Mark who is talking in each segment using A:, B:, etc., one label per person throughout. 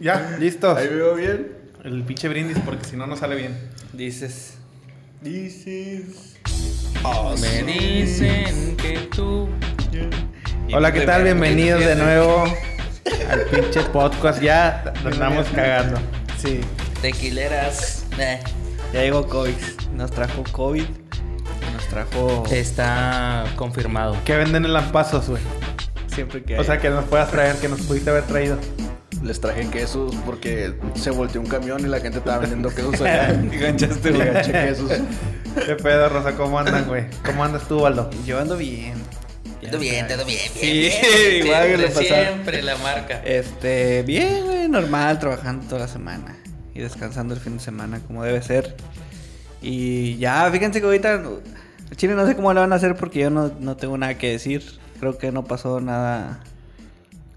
A: Ya, listos.
B: Ahí veo bien.
A: El pinche brindis porque si no, no sale bien.
C: Dices.
B: Dices.
C: Me dicen que tú.
A: Hola, ¿qué tal? Bienvenidos de nuevo al pinche podcast. Ya nos estamos cagando.
C: Sí. Tequileras. Eh.
D: Ya llegó COVID. Nos trajo COVID. Nos trajo.
C: Está confirmado.
A: ¿Qué venden en Lampazos, güey?
D: Siempre que.
A: O sea, que nos puedas traer, que nos pudiste haber traído.
B: Les traje quesos porque se volteó un camión y la gente estaba vendiendo quesos allá. Y
D: güey.
B: ganché quesos.
A: ¿Qué pedo, Rosa? ¿Cómo andan, güey? ¿Cómo andas tú, Waldo?
D: Yo ando bien.
C: Todo bien, todo bien.
D: Sí,
C: bien, bien.
D: igual que le
C: Siempre. Siempre la marca.
D: Este, bien, güey, normal, trabajando toda la semana. Y descansando el fin de semana como debe ser. Y ya, fíjense que ahorita. Chile no sé cómo le van a hacer porque yo no, no tengo nada que decir. Creo que no pasó nada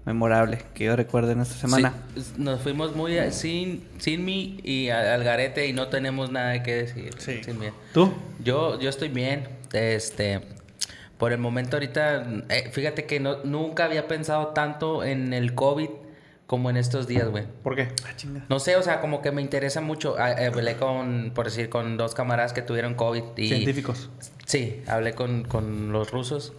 D: memorable que yo recuerde en esta semana.
C: Sí, nos fuimos muy a- sin, sin mí y a- al garete y no tenemos nada que decir.
D: Sí.
C: sin mí.
A: ¿Tú?
C: Yo, yo estoy bien. Este, por el momento ahorita, eh, fíjate que no, nunca había pensado tanto en el COVID como en estos días, güey.
A: ¿Por qué?
D: Ah, chinga.
C: No sé, o sea, como que me interesa mucho. Ah, eh, Hablé con, por decir, con dos camaradas que tuvieron COVID. Y,
A: Científicos.
C: Sí, hablé con, con los rusos.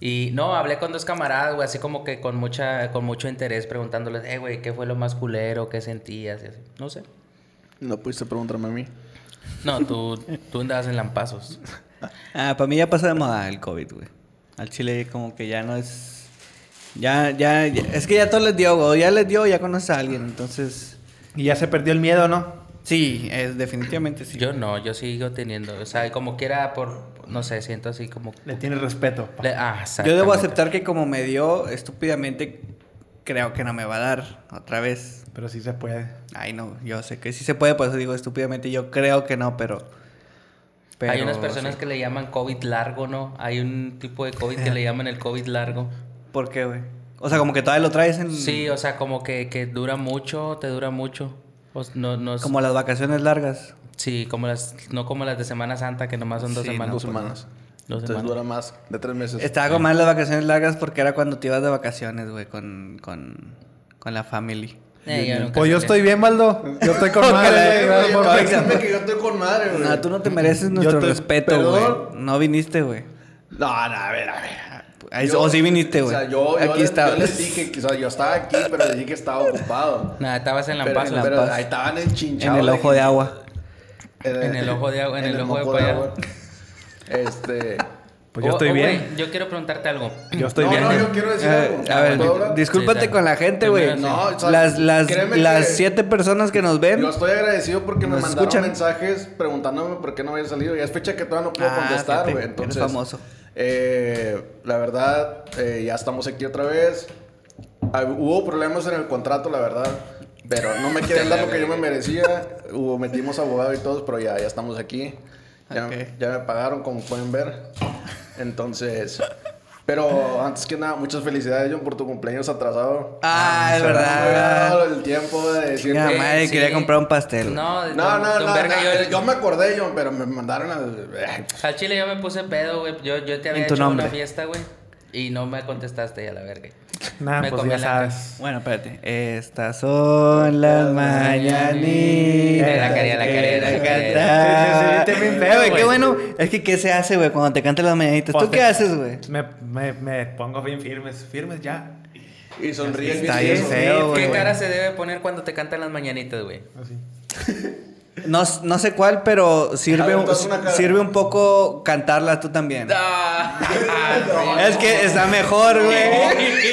C: Y no, hablé con dos camaradas, güey, así como que con mucha con mucho interés preguntándoles, eh, güey, ¿qué fue lo más culero? ¿Qué sentías? Y así. No sé.
B: No pudiste preguntarme a mí.
C: No, tú, tú andabas en lampazos.
D: Ah, para mí ya pasó de moda el COVID, güey. Al Chile como que ya no es... Ya, ya, ya- es que ya todo les dio, güey. Ya les dio, ya conoces a alguien, entonces...
A: Y ya se perdió el miedo, ¿no?
D: Sí, es, definitivamente sí.
C: Yo no, yo sigo teniendo, o sea, como quiera por, no sé, siento así como...
A: Le tienes respeto.
C: le- ah,
D: Yo debo aceptar que como me dio estúpidamente, creo que no me va a dar otra vez.
A: Pero sí se puede.
D: Ay, no, yo sé que sí se puede, por eso digo estúpidamente. Yo creo que no, pero... pero
C: Hay unas personas
D: sí.
C: que le llaman COVID largo, ¿no? Hay un tipo de COVID que le llaman el COVID largo.
D: ¿Por qué, güey? O sea, como que todavía lo traes en...
C: Sí, o sea, como que, que dura mucho, te dura mucho. O s- no, no es-
D: Como las vacaciones largas.
C: Sí, como las, no como las de Semana Santa, que nomás son dos
D: Sí,
C: semanas.
B: Dos semanas.
C: Dos
B: Entonces
C: semanas.
B: dura más de tres meses.
D: Estaba con más las vacaciones largas porque era cuando te ibas de vacaciones, güey, con, con, con la family.
C: Eh, yo
A: Pues yo estoy bien, Waldo. Yo estoy con madre.
B: Que yo estoy con madre, güey.
D: No, tú no te mereces nuestro
A: te-
D: respeto, güey. No viniste, güey.
B: No, no, a ver, a ver. Yo-
D: O sí viniste, güey.
B: O sea, yo, yo,
D: Aquí
B: les,
D: estabas.
B: yo les dije que o sea, yo estaba aquí, pero les dije que estaba ocupado.
C: Nada, estabas en
B: Pero.
D: La
B: pero
D: Paz.
B: ahí estaban
D: En
B: enchinchados.
D: el ojo de agua.
C: En el ojo de agua, en el ojo de
B: agua. Este.
A: Pues yo
C: Oh,
A: estoy
C: oh,
A: bien.
C: güey, yo quiero preguntarte algo.
A: Yo estoy
B: no,
A: bien.
B: no, yo quiero decir
D: Eh,
B: algo.
D: a ver, discúlpate
C: Sí,
D: con la gente, güey.
B: No, o sea,
D: las las, las siete personas que nos ven.
B: Yo estoy agradecido porque me
D: ¿Nos
B: mandaron
D: escuchan?
B: mensajes preguntándome por qué no había salido. Ya es fecha que todavía no puedo
D: Ah,
B: contestar, güey.
D: eres
B: Entonces,
D: famoso.
B: Eh, la verdad, eh, ya estamos aquí otra vez. Ah, hubo problemas en el contrato, la verdad. Pero no me quieren dar lo que yo me merecía. Hubo, metimos abogado y todos, pero ya, ya estamos aquí. Ya, me pagaron, como pueden ver. Entonces. Pero antes que nada, muchas felicidades, John, por tu cumpleaños atrasado.
D: Ah, es
B: me había
D: verdad.
B: el tiempo de decir
D: madre,
C: sí.
D: quería comprar un pastel.
C: No,
B: no,
C: don-
B: no,
C: don
B: no,
C: Verga,
B: no,
C: yo,
B: yo, me acordé, John, pero me mandaron al...
C: Al chile yo me puse pedo, güey. Yo, yo te había hecho
D: nombre.
C: una fiesta, güey. Y no me contestaste a la verga. Me
A: pues ya sabes.
D: Bueno, espérate. Estas son las mañanitas.
C: La quería, la quería, la
D: que
C: quería.
D: Eh. Qué bueno. Es que, ¿qué se hace, güey, cuando te cantan las mañanitas?
A: Pues
D: ¿Tú
A: te-
D: qué haces, güey?
A: Me, me, me pongo bien firmes. Firmes ya.
B: Y sonríe
D: Está
B: bien
D: feo,
C: ¿Qué cara se debe poner cuando te cantan las mañanitas, güey?
A: Así.
D: No, no sé cuál, pero sirve, un- sirve un poco cantarla tú también.
C: Ah,
D: Es que está mejor, güey.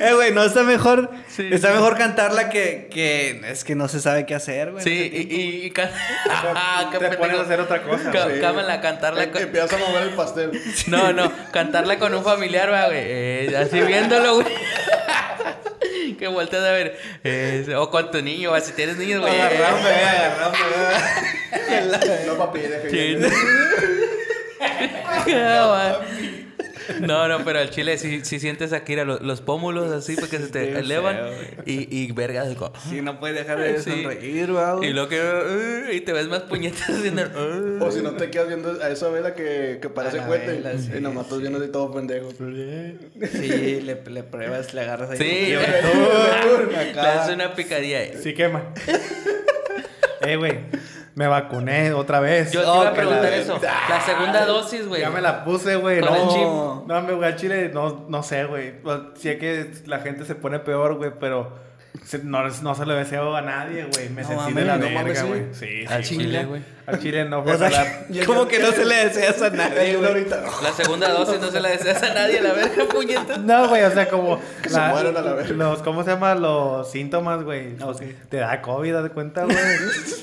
D: Eh, güey, no está mejor. está mejor cantarla que, que. Es que no se sabe qué hacer, güey.
C: Sí, y, y, y can- Ah,
A: Te pones a hacer otra cosa.
C: Ca-
A: güey.
C: cámara, cantarla con...
B: Empiezas a mover el pastel.
C: No, no, cantarla con un familiar, güey. Eh, así viéndolo, güey. que volteas a ver. Eh, o con tu niño, si tienes niños, güey.
D: Agarrame, agarrame.
B: No, papi, deja
C: No, no, pero al chile si, si sientes aquí los, los pómulos así porque se te elevan
D: feo,
C: y, y verga de co-
D: Sí, no puedes dejar de
C: Sí.
D: sonreír, güey.
C: Y lo que uh, y te ves más puñetas haciendo uh.
B: O si no te quedas viendo a esa vela que, que parece
D: vela, sí,
B: y nomás estás viendo así todo pendejo.
D: Sí, le, le pruebas, le agarras ahí.
C: Sí, le haces una picadilla.
A: Sí quema. eh, güey. Me vacuné otra vez.
C: Yo te
D: Oh,
C: iba a
D: la
C: preguntar
D: verga.
C: eso. La segunda dosis, güey.
A: Ya me la puse, güey.
C: Con el chip.
A: No, no, me voy al chile. No, no sé, güey. Sé que la gente se pone peor, güey, pero no, no se lo deseo a nadie, güey. Me
D: No
A: sentí de la
B: no
A: verga,
B: mames, sí.
A: güey. Sí,
C: Al
A: sí,
C: chile,
A: güey. Al chile no fue
D: O sea,
A: jalar.
D: ¿Cómo que no se le deseas a nadie, güey?
C: La segunda dosis no se la deseas a nadie, la verga, puñeta.
A: No, güey, o sea, como.
B: Que se mueran a la verga.
A: Los, ¿cómo se llama? Los síntomas, güey. Pues,
D: Ok.
A: Te da COVID, ¿das cuenta, güey?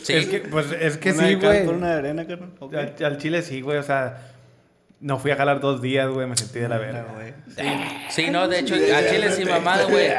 C: Sí.
A: Es que, pues, es que
D: Una
A: sí, güey.
D: por una de arena, carnal. Ok.
A: Al, al chile sí, güey, o sea. No fui a jalar dos días, güey, me sentí de la verga.
C: Sí, no, de hecho, al chile sí mamado, güey.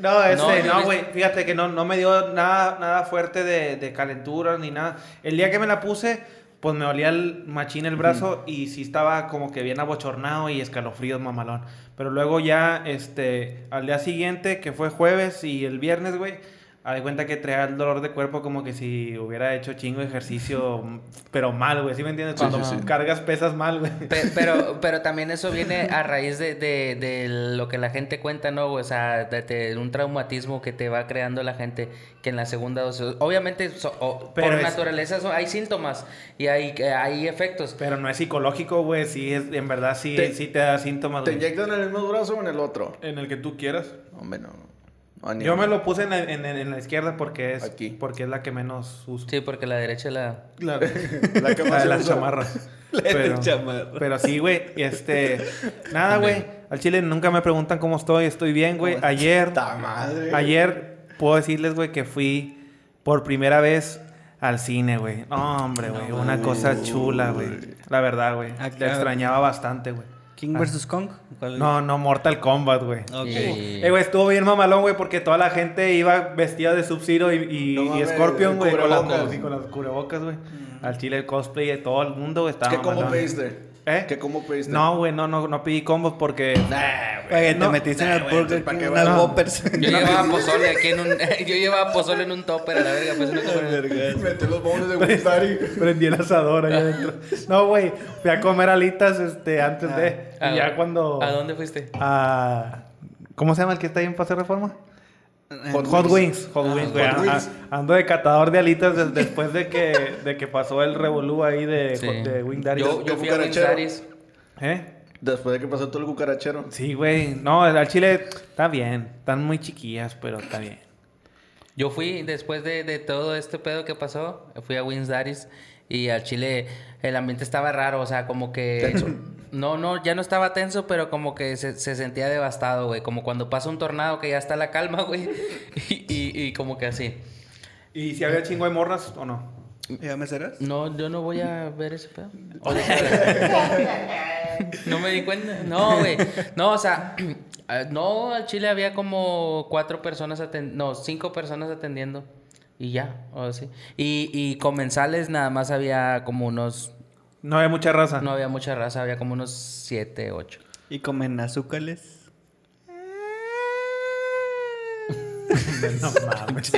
A: No, este, no, güey. Fíjate que no, no me dio nada, nada fuerte de, de calentura ni nada. El día que me la puse, pues me olía el machín el brazo y sí estaba como que bien abochornado y escalofríos mamalón. Pero luego ya, este, al día siguiente, que fue jueves y el viernes, güey, a de cuenta que traía el dolor de cuerpo como que si hubiera hecho chingo de ejercicio, pero mal, güey. ¿Sí me entiendes? Cuando
C: sí, sí.
A: cargas pesas mal, güey.
C: Pe- Pero, pero también eso viene a raíz de, de, de lo que la gente cuenta, ¿no? O sea, de, de un traumatismo que te va creando la gente que en la segunda dosis. Obviamente, so- o-
A: Pero
C: por
A: es-
C: naturaleza so- hay síntomas y hay, eh, hay efectos.
A: Pero no es psicológico, güey. Sí, es, en verdad sí
B: Te-
A: sí te da síntomas,
B: ¿Te inyectan en el mismo brazo o en el otro?
A: En el que tú quieras.
B: Hombre, no.
A: Yo me lo puse en, la- en- en la izquierda porque es,
B: Aquí.
A: porque es la que menos uso.
C: Sí, porque la derecha la...
A: La,
B: La que
A: la de las chamarras.
D: La de
A: pero,
D: chamarra.
A: pero sí, güey. Este. Nada, güey. Al chile nunca me preguntan cómo estoy. Estoy bien, güey.
B: ¿Cómo
A: Ayer.
B: ¡Ta madre!
A: Ayer puedo decirles, güey, que fui por primera vez al cine, güey. No, hombre, güey. Una cosa chula, güey. La verdad, güey.
D: Acá-
A: La extrañaba bastante, güey.
D: King vs. Kong. ¿Cuál?
A: No, no, Mortal Kombat, güey.
D: Ok.
C: Y-
A: Eh, güey, estuvo bien mamalón, güey, porque toda la gente iba vestida de Sub-Zero y, y,
B: No
A: y Scorpion, güey, con, las- con las cubrebocas, güey. Al chile el cosplay de todo el mundo, güey, estaba
B: ¿Qué combo
A: mamalón.
B: pediste?
A: ¿Eh?
B: ¿Qué combo pediste?
A: No, güey, no, no, no pedí combos porque...
D: Oye, te
A: No.
D: metiste en el Burger
B: ¿para
D: King
B: qué
D: unas
A: vas?
D: Whoppers.
C: Yo llevaba pozole aquí en un... yo llevaba pozole en un topper a la verga, pues no te
B: Metí los bonos de Wistari.
A: Prendí el asador ahí adentro. No, güey, fui a comer alitas este, antes de...
C: ¿A
A: Y ya
C: dónde-
A: cuando...
C: ¿A dónde fuiste?
A: a- ¿Cómo se llama el que está ahí en Paseo Reforma?
B: Hot
A: Hot
B: Wings.
A: Wings, Hot
C: Ah,
A: Wings, güey.
B: Hot Wings.
A: Ando de catador de alitas des- después de que, de que pasó el revolú ahí de,
C: Sí.
A: de Wing Daddy.
C: Yo, yo fui a
B: cucarachero.
C: Winsaris.
A: ¿Eh?
B: Después de que pasó todo el cucarachero.
A: Sí, güey. No, al chile está bien. Están muy chiquillas, pero está bien.
C: Yo fui, después de, de todo este pedo que pasó, fui a Winsdaris y al Chile el ambiente estaba raro, o sea, como que...
B: Tenso.
C: No, no, ya no estaba tenso, pero como que se, se sentía devastado, güey. Como cuando pasa un tornado que ya está la calma, güey. Y, y, y como que así.
A: ¿Y si había chingo de morras o no?
D: ¿Ya me serás?
C: No, yo no voy a ver ese pedo. No me di cuenta. No, güey. No, o sea, eh, no, al Chile había como cuatro personas atendiendo. No, cinco personas atendiendo. Y ya, o así. Y, y comensales nada más había como unos.
A: No había mucha raza.
C: No había mucha raza, había como unos siete, ocho.
D: ¿Y comen azúcares?
A: No mames.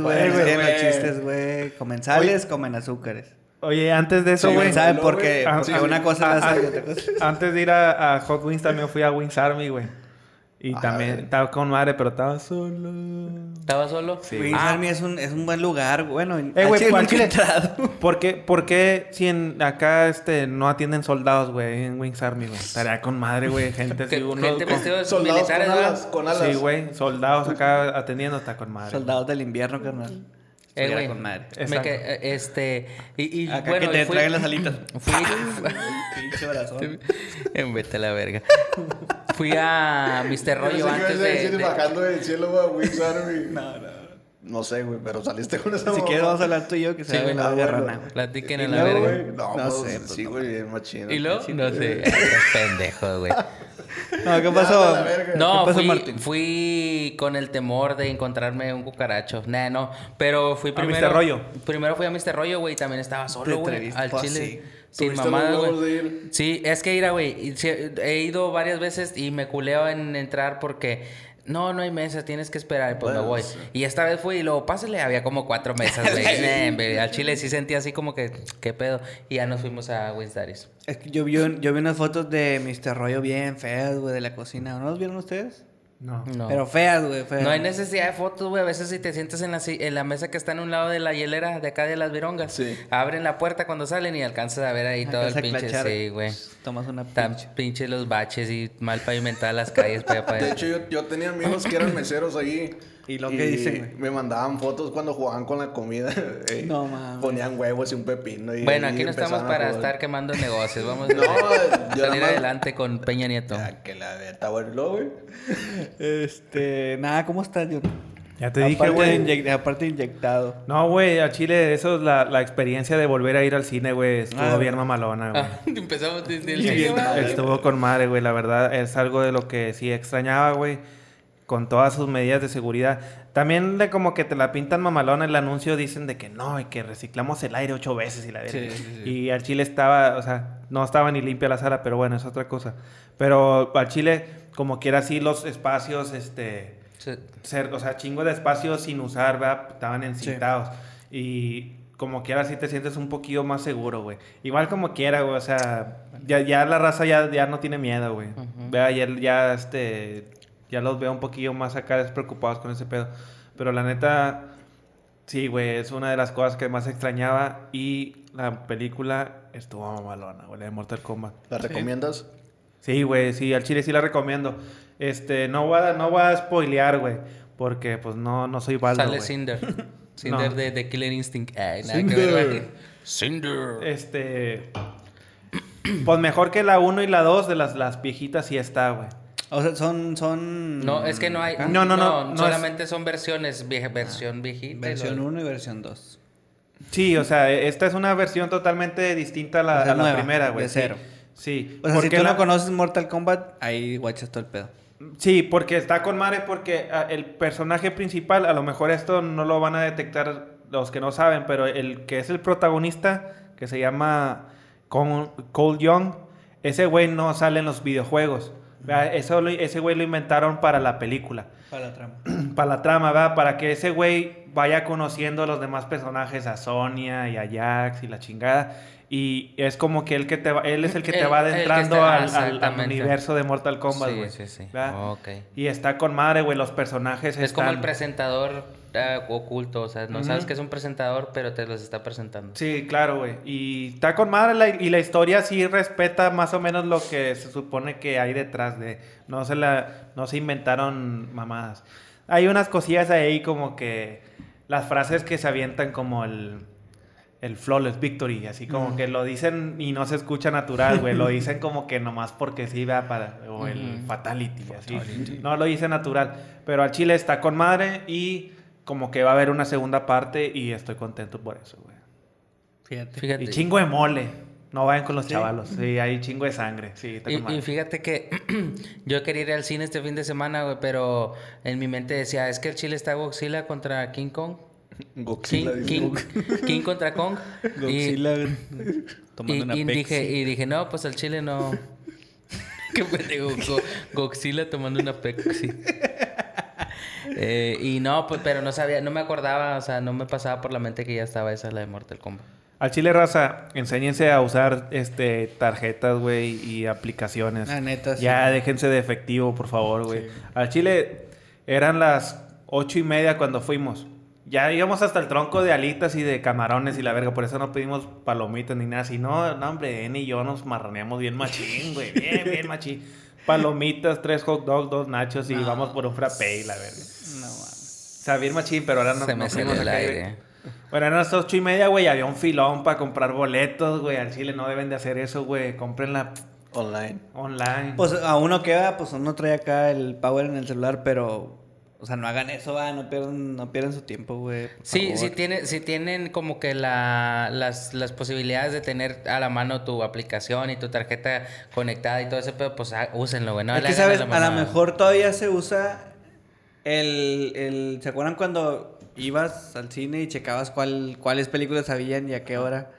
D: Güey. Chistes, güey. Comensales, comen azúcares.
A: Oye, antes de eso,
B: Sí,
A: güey.
D: ¿Saben por qué?
A: Ah,
D: Porque
A: sí.
D: una cosa
A: Ah,
D: es
A: ah,
D: y otra cosa.
A: Antes de ir a, a Hot Wings también fui a Wings Army, güey. Y
B: Ah,
A: también estaba con madre, pero estaba solo.
C: ¿Estaba solo?
D: Wings
C: Ah,
D: Army es un, es un buen lugar, bueno.
A: Eh, güey. ¿Por qué, por qué si en, acá este, no atienden soldados, güey, en Wings Army, güey? Estaría con madre, güey, gente así,
C: que-
A: uno
C: gente
A: con-
C: vestida de
B: Soldados con
C: militares.
B: Con alas.
A: Sí, güey, soldados acá atendiendo está con madre.
D: Soldados del invierno, carnal.
C: Eh, güey.
D: con madre.
C: Me
A: Exacto.
C: que- eh, este. Y, y
D: Acá
C: bueno,
D: que te
C: fui-
D: traigan las alitas.
C: Fui.
D: Pinche brazo.
C: Vete a la verga. Fui a Mr.
B: Sé
C: Rollo antes
B: a
C: de. de-
B: bajando del cielo, güey, Wings Army.
D: No, no.
B: No sé, güey, pero saliste con esa
D: Si quieres vamos a hablar tú y yo que se
C: Sí, güey.
D: la verga rana.
C: Platiquen en la verga.
B: güey, No,
D: No
B: pues,
D: sé, pues,
B: Sí, güey, es más chido.
C: Y luego, no sé. Pendejo, güey.
D: No, ¿qué pasó?
C: No,
D: ¿Qué pasó,
C: fui,
D: Martín?
C: fui con el temor de encontrarme un cucaracho. Nah, no. Pero fui
A: A
C: primero.
A: Mr. Rollo.
C: Primero fui a Mr. Rollo, güey. y También estaba solo, güey. Al chile.
D: sí.
C: Sin
B: ¿Tuviste los
C: mamadas, güey. Sí, es que ir, güey. He ido varias veces y me culeo en entrar porque no, no hay mesa, tienes que esperar. Pues
B: Bueno,
C: me voy.
B: sí.
C: Y esta vez fui y luego, pásale, había como cuatro mesas, güey. Al chile sí sentí así como que, ¿qué pedo? Y ya nos fuimos a Winsdaris.
D: Es que yo vi, un- yo vi unas fotos de Mr. Rollo bien feas, güey, de la cocina. ¿No las vieron ustedes?
A: No.
C: No.
D: Pero feas, güey, feas.
C: No hay necesidad de fotos, güey. A veces si te sientas en la, en la mesa que está en un lado de la hielera de acá de las virongas,
B: Sí.
C: abren la puerta cuando salen y alcanzas a ver ahí todo el pinche.
D: clachar.
C: Sí, güey.
D: Tomas una
C: Tan
D: pinche.
C: pinche los baches y mal pavimentadas las calles para
B: De hecho, yo, yo tenía amigos que eran meseros ahí.
D: ¿Y lo que dicen?
B: Me mandaban fotos cuando jugaban con la comida. eh,
D: No, mames.
B: Ponían huevos y un pepino. Y,
C: Bueno,
B: y
C: aquí no estamos para estar quemando negocios. Vamos
B: No,
C: a
B: yo
C: salir
B: más-
C: adelante con Peña Nieto.
B: Ah, que la neta, bueno, güey.
D: Este, nada, ¿cómo estás, John?
A: Ya te dije, güey.
D: de Aparte inyectado.
A: No, güey, a Chile, eso es la, la experiencia de volver a ir al cine, güey. Estuvo
D: Ah,
A: bien mamalona, güey.
C: Ah, empezamos desde el
D: bien,
A: Estuvo con madre, güey. La verdad, es algo de lo que sí extrañaba, güey. Con todas sus medidas de seguridad. También de como que te la pintan mamalona el anuncio, dicen de que no, y que reciclamos el aire ocho veces y la.
D: Sí, sí, sí.
A: Y al Chile estaba, o sea, no estaba ni limpia la sala, pero bueno, es otra cosa. Pero al Chile, como quiera así, los espacios, este
C: Sí.
A: ser, o sea, chingo de espacios sin usar, ¿verdad? Estaban encintados. Y como quiera, sí te sientes un poquillo más seguro, güey. Igual como quiera, güey, o sea, ya, ya la raza ya, ya no tiene miedo, güey. Vea, ya, ya, este, ya los veo un poquillo más acá despreocupados con ese pedo. Pero la neta, sí, güey, es una de las cosas que más extrañaba. Y la película estuvo mamalona, güey, la de Mortal Kombat.
B: ¿La recomiendas?
A: Sí, güey, sí, al chile sí la recomiendo. Este, no voy a, no voy a spoilear, güey, porque pues no, no soy Baldo,
C: Sale. Cinder. Cinder
A: No.
C: de, de Killer Instinct. Ay, nada
B: Cinder.
C: que ver, güey. Cinder.
A: Este, pues mejor que la 1 y la 2 de las, las viejitas sí está, güey.
D: O sea, son, son...
C: No, es que no hay.
A: No, no, no, no
C: solamente son versiones, vieja, versión viejita.
D: Versión
C: luego-
D: 1 y versión 2.
A: Sí, o sea, esta es una versión totalmente distinta a la,
D: O sea,
A: a la
D: nueva,
A: primera, güey.
D: de
A: sí.
D: cero.
A: Sí,
D: O sea, si
A: porque
D: tú
A: la-
D: no conoces Mortal Kombat, ahí guachas todo el pedo.
A: Sí, porque está con madre porque ah, el personaje principal, a lo mejor esto no lo van a detectar los que no saben, pero el que es el protagonista, que se llama Cole Cole Young, ese güey no sale en los videojuegos. ¿Verdad? Eso ese güey lo inventaron para la película,
D: Para la trama.
A: para la trama, ¿verdad? Para que ese güey vaya conociendo a los demás personajes, a Sonia y a Jax y la chingada. Y es como que él, que te va- él es el que te
C: El-
A: va adentrando
C: está-
A: al- al, al
C: exactamente.
A: universo de Mortal Kombat,
C: Sí,
A: güey.
C: sí, sí. Ok.
A: Y está con madre, güey, los personajes
C: Es como el presentador ah, oculto. O sea, no sabes que es un presentador, pero te los está presentando.
A: Sí, claro, güey. Y está con madre la- y la historia sí respeta más o menos lo que se supone que hay detrás de... No se, la, no se inventaron mamadas. Hay unas cosillas ahí como que... Las frases que se avientan como el... El flawless victory, así como que lo dicen y no se escucha natural, güey. Lo dicen como que nomás porque sí, va para. O el fatality, así. No lo dice natural. Pero al chile está con madre y como que va a haber una segunda parte y estoy contento por eso, güey.
D: Fíjate.
C: Fíjate.
A: Y chingo de mole. No vayan con los
D: ¿Sí?
A: chavalos. Sí, hay chingo de sangre. Sí, está
C: Y, y fíjate que yo quería ir al cine este fin de semana, güey, pero en mi mente decía, es que el Chile está Godzilla contra King Kong. King,
B: Godzilla, dice.
C: King, King contra Kong. Y-
D: Godzilla
C: Y,
D: tomando una
C: y
D: Pepsi.
C: dije, y dije, no, pues al Chile no. Qué pendejo. Go- Godzilla tomando una Pepsi. Eh, y no, pues, pero no sabía, no me acordaba, o sea, no me pasaba por la mente que ya estaba esa la de Mortal Kombat.
A: Al chile raza, enséñense a usar este tarjetas, güey, y aplicaciones.
D: La neta, sí.
A: Ya déjense de efectivo, por favor, güey. Al chile eran las ocho y media cuando fuimos. Ya íbamos hasta el tronco de alitas y de camarones y la verga, por eso no pedimos palomitas ni nada. Si no, no, hombre, N y yo nos marraneamos bien machín, güey. Bien, bien machín. Palomitas, tres hot dogs, dos nachos y
D: No.
A: vamos por un frappé y la verga.
D: No mames.
A: O sea, bien machín, pero ahora no,
C: Se me
A: no
C: salió
A: fuimos
C: el aire.
A: Bueno, eran las ocho y media, güey. Había un filón para comprar boletos, güey. Al Chile no deben de hacer eso, güey. Cómprenla
B: Online.
A: online.
D: Pues a uno queda, pues uno trae acá el power en el celular, pero... O sea, no hagan eso, va, no pierdan, no pierdan su tiempo, güey.
C: Sí,
D: favor.
C: sí, tiene, sí tienen como que la, las, las posibilidades de tener a la mano tu aplicación y tu tarjeta conectada y todo ese pedo, pues ah, úsenlo, güey. No
D: es que, ¿sabes? A lo mejor todavía se usa el, el... ¿Se acuerdan cuando ibas al cine y checabas cuál, cuáles películas habían y a qué hora?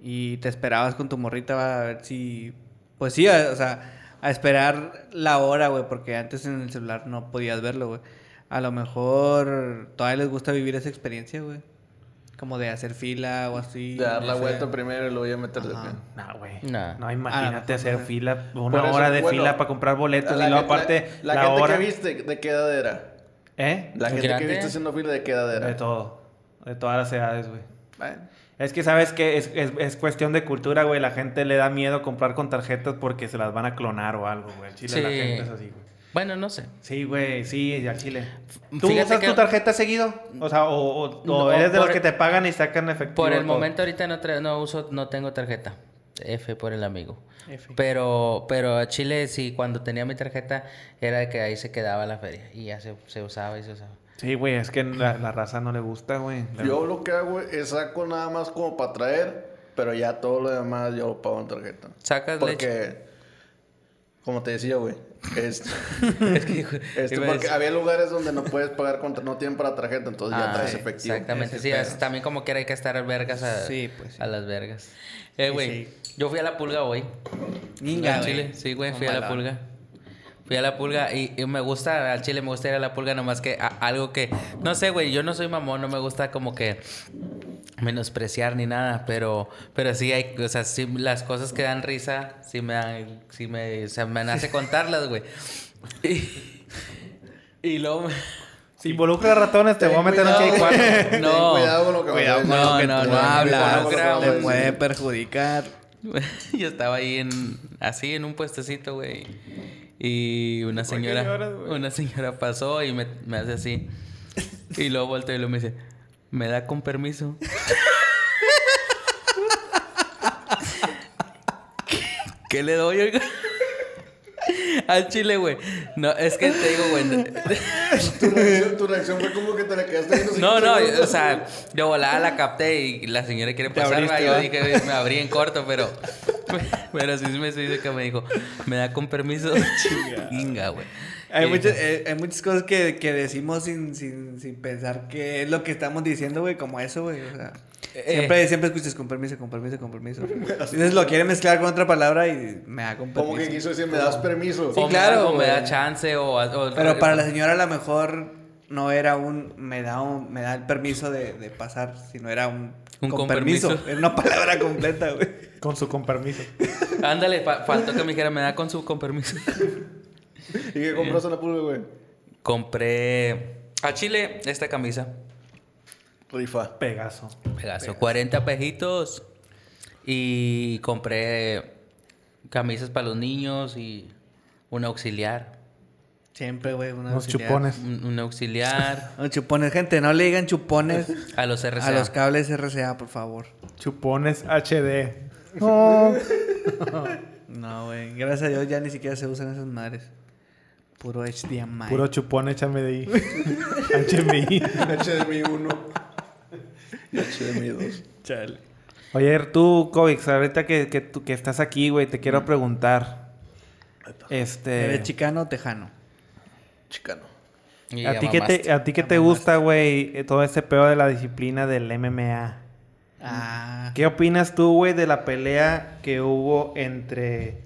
D: Y te esperabas con tu morrita a ver si... Pues sí, a- o sea, a esperar la hora, güey, porque antes en el celular no podías verlo, güey. A lo mejor todavía les gusta vivir esa experiencia, güey. Como de hacer fila o así.
B: De dar la vuelta primero y luego ya meterse.
D: Ajá.
A: No, güey.
C: Nah.
A: No, imagínate
D: Ah,
A: hacer
D: no, no.
A: fila,
B: Por
A: una
B: eso,
A: hora de
B: bueno,
A: fila para comprar boletos y luego aparte
B: La,
A: la,
B: gente
A: hora.
B: que viste, ¿de qué edad era?
A: ¿Eh?
B: La gente
C: ¿Grande?
B: que viste haciendo fila, ¿de qué edad era?
A: De todo. De todas las edades, güey.
B: Bueno.
A: Es que sabes que es, es, es cuestión de cultura, güey. La gente le da miedo comprar con tarjetas porque se las van a clonar o algo, güey. Al Chile
C: Sí.
A: la gente es así, güey.
C: Bueno, no sé.
A: Sí, güey, sí, al Chile. ¿Tú
C: Fíjate
A: usas
C: que-
A: tu tarjeta seguido? O sea, o, o- o
C: No,
A: eres de los que te pagan y sacan efectivo.
C: Por el
A: todo?
C: momento ahorita no, tra- no uso, no tengo tarjeta. F por el amigo.
D: F.
C: Pero, pero a Chile sí, cuando tenía mi tarjeta era de que ahí se quedaba la feria y ya se, se usaba y se usaba.
A: Sí, güey, es que la, la raza no le gusta, güey.
B: Yo lo que hago es saco nada más como para traer, pero ya todo lo demás yo lo pago en tarjeta.
C: Sacas leche.
B: Porque, como te decía, güey,
C: Es que
B: porque había lugares donde no puedes pagar contra, no tienen para tarjeta, entonces ya
C: Ah,
B: traes efectivo.
C: Exactamente, sí, es- también como quiera hay que estar vergas a,
D: Sí, pues, sí.
C: a las vergas. Eh, güey,
D: sí.
C: yo fui a la pulga hoy.
D: Güey.
C: Chile, sí, güey, fui a la pulga. Fui a la pulga y, y me gusta, al chile me gusta ir a la pulga, nomás que a- algo que, no sé, güey, yo no soy mamón, no me gusta como que menospreciar ni nada, pero, pero sí hay, o sea, sí, las cosas que dan risa, sí me dan, sí me, o sea, me nace contarlas, güey. Y, y luego,
A: Si involucra ratones, te voy a meter en un
B: cuidado,
A: cuarto.
B: Ten
C: No.
B: cuidado con lo que
D: Cuidado con lo que
C: no,
D: tú
C: no,
D: hablas. te puede perjudicar.
C: yo estaba ahí en, así en un puestecito, güey. Y una señora,
A: lloras, güey?
C: una señora pasó y me, me hace así. Y luego volteo y luego me dice, ¿me da con permiso? ¿Qué le doy, oiga? Al chile, güey. No, es que te digo, güey.
B: Tu reacción, tu reacción fue como que te la quedaste viendo.
C: No, no,
B: segundos.
C: o sea, de volada la capté y la señora quiere
D: Te
C: pasar,
D: abriste,
C: yo dije, me abrí en corto, pero pero sí me dice que me dijo, ¿me da con permiso? Chinga, güey.
D: Hay muchas, eh, hay muchas cosas que, que decimos sin, sin, sin pensar que es lo que estamos diciendo, güey, como eso, güey. O sea,
C: Eh.
D: siempre, siempre escuchas con permiso, con permiso, con permiso. Entonces lo quiere mezclar con otra palabra y me da con permiso.
B: Como que quiso decir, ¿me das permiso?
D: Sí,
C: o me
D: claro,
C: da- o me da chance o, o-
D: Pero para la señora a lo mejor no era un me da un, me da el permiso de, de pasar, sino era un,
C: Un con permiso.
D: Era una palabra completa, güey.
A: Con su con permiso.
C: Ándale, fa- faltó que me dijera, me da con su con permiso.
B: ¿Y qué compraste en la pulga, güey?
C: Compré a Chile esta camisa.
B: Rifa.
A: Pegaso.
C: Pegaso, 40 pejitos. Y compré camisas para los niños y un auxiliar.
D: Siempre, güey,
A: Unos
D: auxiliar.
A: chupones.
C: Un, un auxiliar
D: Unos chupones, gente, no le digan chupones
C: a los RCA.
D: a los cables RCA, por favor.
A: Chupones HD. No.
D: No, güey. Gracias a Dios ya ni siquiera se usan esas madres. Puro HDMI.
A: Puro chupón, échame de ahí. HMI.
B: HDMI 1. HDMI 2.
D: Chale.
A: Oye, tú, Kovics, ahorita que, que, tú- que estás aquí, güey, te quiero preguntar. Este.
D: ¿Eres chicano o tejano?
B: Chicano.
A: ¿A ti, qué te. ¿A ti qué te gusta, güey, eh, todo ese pedo de la disciplina del MMA?
D: Ah.
A: ¿Qué opinas tú, güey, de la pelea que hubo entre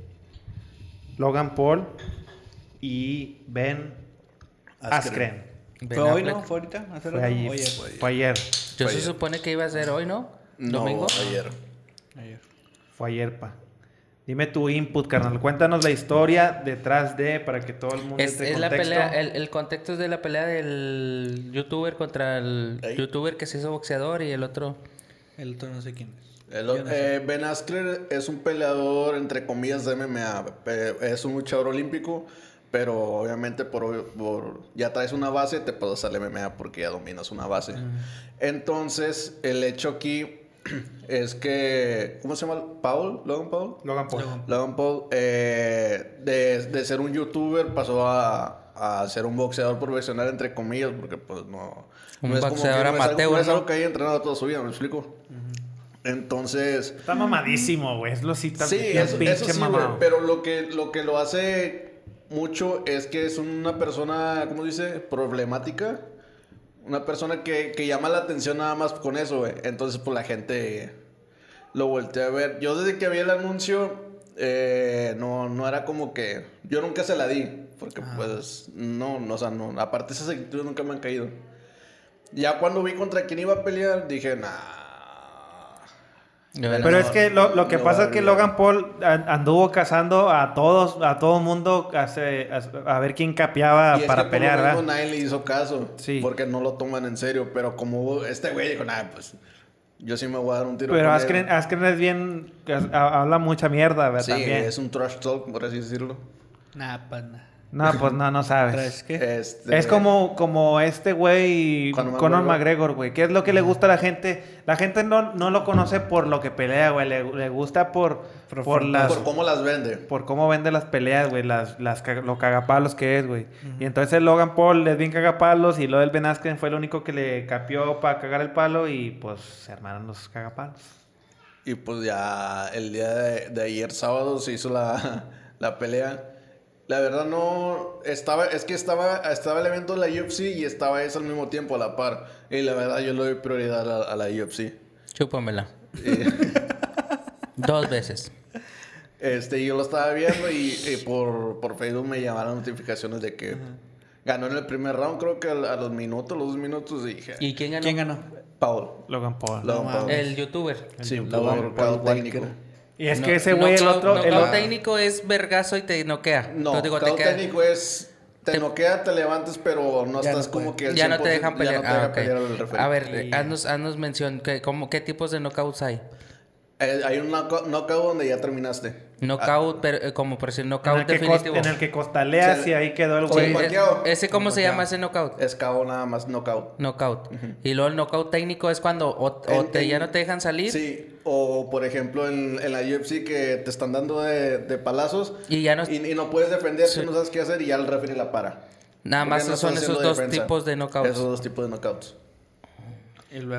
A: Logan Paul y Ben Askren?
C: Ben
D: ¿Fue hoy, no? ¿Fue ahorita? ¿Hace
A: Fue
D: rato?
A: ayer.
D: Oye,
A: Fue ayer.
C: Yo
B: Fue
C: se
B: ayer.
C: supone que iba a ser hoy, ¿no?
B: No,
C: ¿Domingo?
B: ayer.
D: ayer.
A: Fue ayer, pa. Dime tu input, carnal. Cuéntanos la historia detrás de, para que todo el mundo
C: Es,
A: esté
C: es la
A: contexto.
C: pelea, el, el contexto es de la pelea del youtuber contra el
B: Ey.
C: youtuber que se hizo boxeador y el otro.
D: El otro no sé quién es.
B: El-
D: Yo no sé.
B: eh, ben Askren es un peleador, entre comillas, de MMA. Pe- Es un luchador olímpico, pero obviamente por, por- ya traes una base, te puedes hacer el MMA porque ya dominas una base. Entonces, el hecho aquí es que... ¿Cómo se llama? ¿Paul? ¿Logan Paul?
A: Logan Paul.
B: Logan Paul, eh, de, de ser un youtuber, pasó a, a ser un boxeador profesional, entre comillas, porque pues no...
C: Un
B: no es como
C: boxeador
B: que no es algo-
C: amateur,
B: no es algo que haya entrenado toda su vida, ¿me explico? Entonces...
A: Está mamadísimo, güey. Es lo sí,
B: Sí, eso,
A: pinche
B: eso sí,
A: mamado.
B: güey, pero lo que, lo que lo hace mucho es que es una persona, ¿cómo dice? Problemática. Una persona que, que llama la atención nada más con eso, güey. Entonces, pues la gente lo volteé a ver. Yo desde que vi el anuncio, eh, no, no era como que... Yo nunca se la di, porque pues no, no, o sea, no, aparte esas actitudes nunca me han caído. Ya cuando vi contra quién iba a pelear, dije, nah.
A: Pero es que lo, lo que
B: No
A: pasa es que. Logan Paul an- anduvo cazando a todos, a todo mundo a, a- a ver quién capeaba
B: Y es
A: para
B: que por
A: pelear,
B: lo mismo
A: ¿verdad?
B: nadie le hizo caso.
A: Sí.
B: Porque no lo toman en serio. Pero como este güey dijo, nah, pues yo sí me voy a dar un tiro.
A: Pero Askren,
B: él".
A: Askren es bien, ha- habla mucha mierda, ¿verdad?
B: Sí,
A: También.
B: es un trash talk, por así decirlo.
D: Nah, pues nah.
A: No, pues no, no
D: ¿Pero
A: sabes.
D: es que?
B: Este,
A: Es como, como este güey,
B: Conor
A: Conor
B: McGregor.
A: Güey. ¿Qué es lo que le gusta a la gente? La gente no, no lo conoce por lo que pelea, güey. Le, le gusta por,
D: Por-
A: por, las...
B: Por cómo las vende.
A: por cómo vende las peleas, güey, las, las, lo cagapalos que es, güey. Y entonces el Logan Paul es bien cagapalos y lo del Ben Askren fue el único que le capió para cagar el palo y pues se armaron los cagapalos.
B: Y pues ya el día de, de ayer sábado se hizo la, la pelea. La verdad no estaba, es que estaba, estaba el evento de la UFC y estaba eso al mismo tiempo a la par. Y la verdad yo le doy prioridad a, a la UFC.
C: Chúpamela.
B: Y,
C: Dos veces.
B: este, yo lo estaba viendo y, y por, por Facebook me llamaron notificaciones de que ganó en el primer round, creo que a, a los minutos, los dos minutos, y dije,
C: ¿Y quién ganó?
D: ¿Quién ganó?
B: Paul.
A: Logan Paul.
B: Logan Paul.
C: El youtuber.
B: Sí,
D: Logan
B: por
D: Paul Walker.
A: Y es
C: No-
A: que ese güey, el otro... el otro-
C: técnico es vergazo y te noquea.
B: No,
C: Entonces, digo, te
B: knockout
C: queda-
B: técnico es... Te,
C: te-
B: noquea, te levantas, pero no
D: Ya
B: estás
D: no
B: como que...
C: Ya no te
B: 100%,
C: dejan pelear.
B: Ya no te
C: Ah,
B: pelear el referee.
C: A ver,
A: Y-
C: haznos, haznos mención. ¿qué, cómo, ¿Qué tipos de knockouts hay?
B: Eh, hay un knockout, knockout donde ya terminaste.
C: Knockout, pero, eh, como por decir,
A: en,
C: knockout
A: cos-
C: definitivo.
A: en el que costaleas
B: O sea,
A: y ahí quedó el güey.
C: Sí, ¿Ese cómo se llama ese knockout?
B: Es KO nada más, knockout.
C: Knockout. Y luego el knockout técnico es cuando o, o
B: En-
C: te, ya
B: en-
C: no te dejan salir
B: Sí, o por ejemplo en, en la UFC que te están dando de, de palazos
C: y ya no...
B: y, y no puedes defender,
C: Sí.
B: no sabes qué hacer y ya el referee la para.
C: Nada
B: Porque
C: más
B: no
C: son esos dos
B: defensa.
C: tipos de knockouts.
B: Esos dos tipos de knockouts.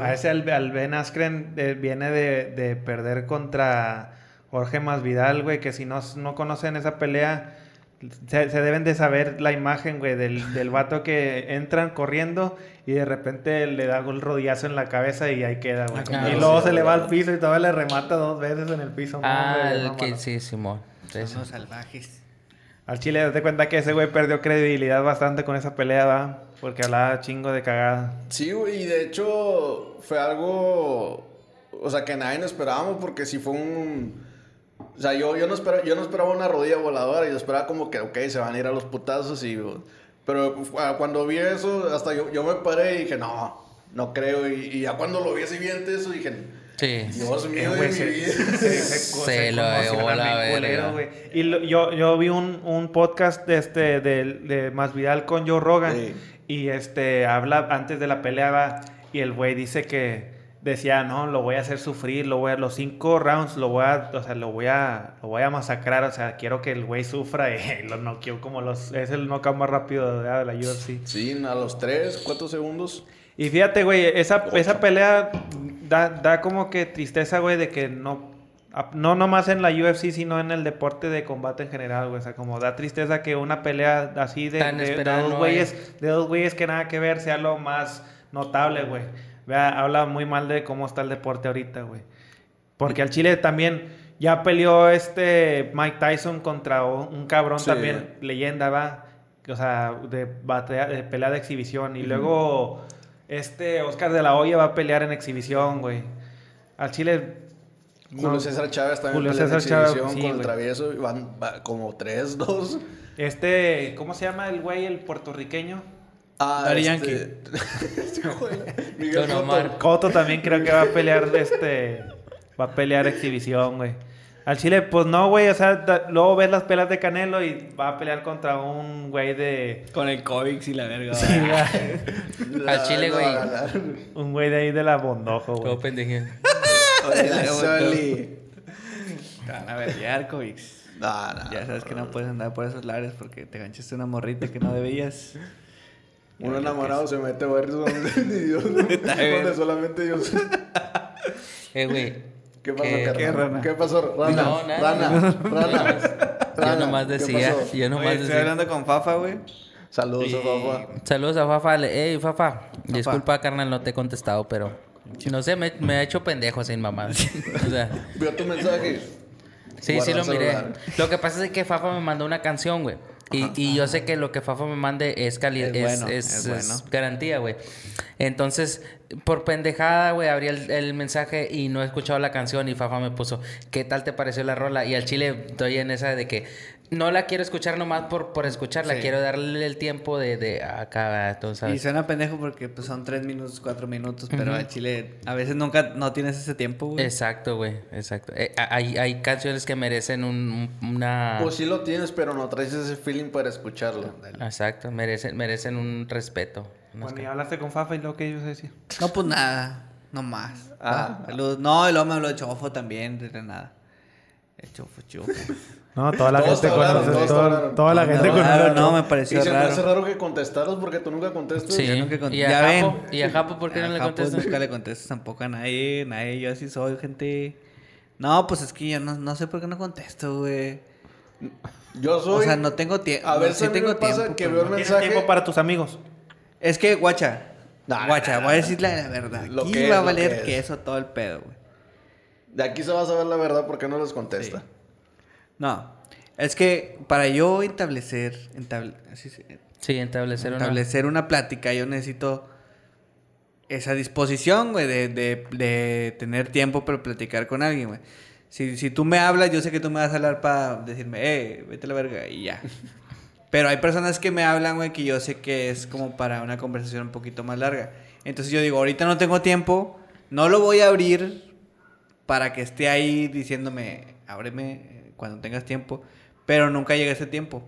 A: A ese al, al Ben Askren eh, viene de, de perder contra Jorge Masvidal, güey, que si no, no conocen esa pelea, se, se deben de saber la imagen, güey, del, del vato que entran corriendo y de repente le da un rodillazo en la cabeza y ahí queda, güey.
C: Ah,
A: y luego
B: sí,
A: se le va al piso y todavía le remata dos veces en el piso. no,
C: Ah, el
A: no,
C: que sí, Simón.
D: Son los salvajes.
A: Al Chile, date cuenta que ese güey perdió credibilidad bastante con esa pelea, ¿va? Porque hablaba chingo de cagada.
B: Sí, güey, y de hecho fue algo, o sea, que nadie nos esperábamos porque sí fue un... O sea, yo, yo, no esperaba, yo no esperaba una rodilla voladora, yo esperaba como que, ok, se van a ir a los putazos y... Pero ah, cuando vi eso, hasta yo, yo me paré y dije, no, no creo. Y, y ya cuando lo vi así bien eso, dije,
C: Sí.
B: Dios mío
A: Eh,
B: de
A: güey,
B: mi
A: se-
B: vida.
A: se- se-
C: Se
A: se
C: lo llevó la
A: culero,
C: verga.
A: Y lo- yo, yo vi un, un podcast de este de, de Masvidal con Joe Rogan
B: Sí.
A: y este habla antes de la pelea va, y el güey dice que decía, "No, lo voy a hacer sufrir, lo voy a los cinco rounds lo voy a, o sea, lo voy a lo voy a masacrar, o sea, quiero que el güey sufra y lo noqueó como los es el knockout más rápido de, de la UFC."
B: Sí, a los 3, 4 segundos.
A: Y fíjate, güey, esa, esa pelea da, da como que tristeza, güey, de que no... No nomás en la UFC, sino en el deporte de combate en general, güey. O sea, como da tristeza que una pelea así de, de- dos
C: no
A: güeyes, de dos güeyes que nada que ver sea lo más notable, güey. Vea, habla muy mal de cómo está el deporte ahorita, güey. Porque al Chile también ya peleó este Mike Tyson contra un cabrón
B: Sí.
A: también, leyenda, va. O sea, de, batea- de pelea de exhibición. Y luego este Oscar de la Hoya va a pelear en exhibición, güey. Al Chile.
B: Julio
A: no-
B: César Chávez también
A: Julio
B: pelea en
A: César Chávez,
B: exhibición
A: sí,
B: con el travieso y van va como 3, 2.
A: Este, ¿cómo se llama el güey, el puertorriqueño?
B: Ah,
D: Daddy
B: este... Miguel
C: Don
B: Cotto.
C: Omar.
A: Coto también creo que va a pelear este. Va a pelear exhibición, güey. Al Chile, pues no, güey. O sea, da- luego ves las peleas de Canelo y va a pelear contra un güey de.
D: Con el COVID y la verga.
A: Sí, güey.
C: Al chile,
B: No,
C: güey.
A: un güey de ahí de la Bondojo, güey.
C: Todo pendejo.
B: Oye, la
D: Luego,
B: Soli.
D: Te van a verguiar, COVID.
B: No, no.
D: Ya sabes que no puedes andar por esos lares porque te ganchaste una morrita que no debías.
B: Un enamorado se mete a donde, solamente Dios.
C: Eh, güey.
B: ¿Qué pasó,
C: ¿Qué?
B: carnal?
D: ¿Qué, rana?
B: ¿Qué pasó? Rana.
C: No, nada.
B: Rana. Rana.
C: Yo nomás
B: ¿Qué
C: decía. Yo nomás
D: Oye, estoy
C: decía.
D: hablando con Fafa, güey.
B: Saludos
D: Y-
B: a papá.
C: Saludos a Fafa. Ey, Fafa. Disculpa, carnal, no te he contestado, pero No sé, me, me ha hecho pendejo sin mamá. O sea,
B: Vio tu mensaje.
C: sí, sí lo miré.
B: celular.
C: Lo que pasa es que Fafa me mandó una canción, güey. Y, y yo sé que lo que Fafa me mande es cali
D: Es bueno,
C: es-
D: es
C: es
D: bueno.
C: garantía, güey. Entonces, por pendejada, güey, abrí el, el mensaje y no he escuchado la canción y Fafa me puso, ¿qué tal te pareció la rola? Y al chile estoy en esa de que no la quiero escuchar nomás por, por escucharla,
D: Sí.
C: quiero darle el tiempo de, de acá, tú
D: Y suena pendejo porque pues, son tres minutos, cuatro minutos, pero
C: Ujú.
D: al chile a veces nunca no tienes ese tiempo, güey.
C: Exacto, güey, exacto. Eh, a- hay, hay canciones que merecen un, un- una...
B: Pues sí lo tienes, pero no traes ese feeling para escucharlo.
C: Exacto, merecen, merecen un respeto. No
A: Cuando
C: sé.
A: ya hablaste con Fafa y lo que ellos decían.
D: No, pues nada, no más.
B: Ah.
D: Ah. No, y luego me habló de Chofo también, de nada. El Chofo, Chofo.
A: No, toda la
B: Todos
A: gente conoce.
B: todos
A: todo-
B: hablaron.
A: toda la
D: No,
A: gente
D: no,
A: conoce.
D: no, me
B: Y
D: pareció
B: se me hace
D: raro.
B: raro que contestaras porque tú nunca contestas.
C: Sí.
D: Yo nunca con-
C: ¿Y a
D: ya
C: Japo?
D: ven.
C: ¿Y a Japo por qué no
D: A
C: le
D: Japo
C: contestas?
D: nunca le contestas tampoco a nadie, nadie, yo así soy, gente. No, pues es que yo no, no sé por qué no contesto, güey.
B: Yo soy.
D: O sea, no tengo tiempo.
B: A ver
D: sí tengo
B: me pasa
D: tiempo,
B: que veo
D: no.
B: el
A: Tienes
B: mensaje.
A: tiempo para tus amigos.
D: Es que, guacha.
B: No,
D: guacha,
B: no, no,
D: voy a
B: no.
D: decirle la verdad.
B: Lo
D: Aquí
B: que
D: va
B: es,
D: a valer
B: que es.
D: queso todo el pedo, güey.
B: De aquí se va a saber la verdad porque no les contesta.
D: Sí. No. Es que para yo establecer, entable- así se-
C: Sí, establecer una...
D: establecer una plática, yo necesito esa disposición, güey, de, de, de tener tiempo para platicar con alguien, güey. Si, si tú me hablas, yo sé que tú me vas a hablar para decirme, eh, vete a la verga, y ya. Pero hay personas que me hablan, güey, que yo sé que es como para una conversación un poquito más larga. Entonces yo digo, ahorita no tengo tiempo, no lo voy a abrir para que esté ahí diciéndome, ábreme cuando tengas tiempo, pero nunca llega ese tiempo.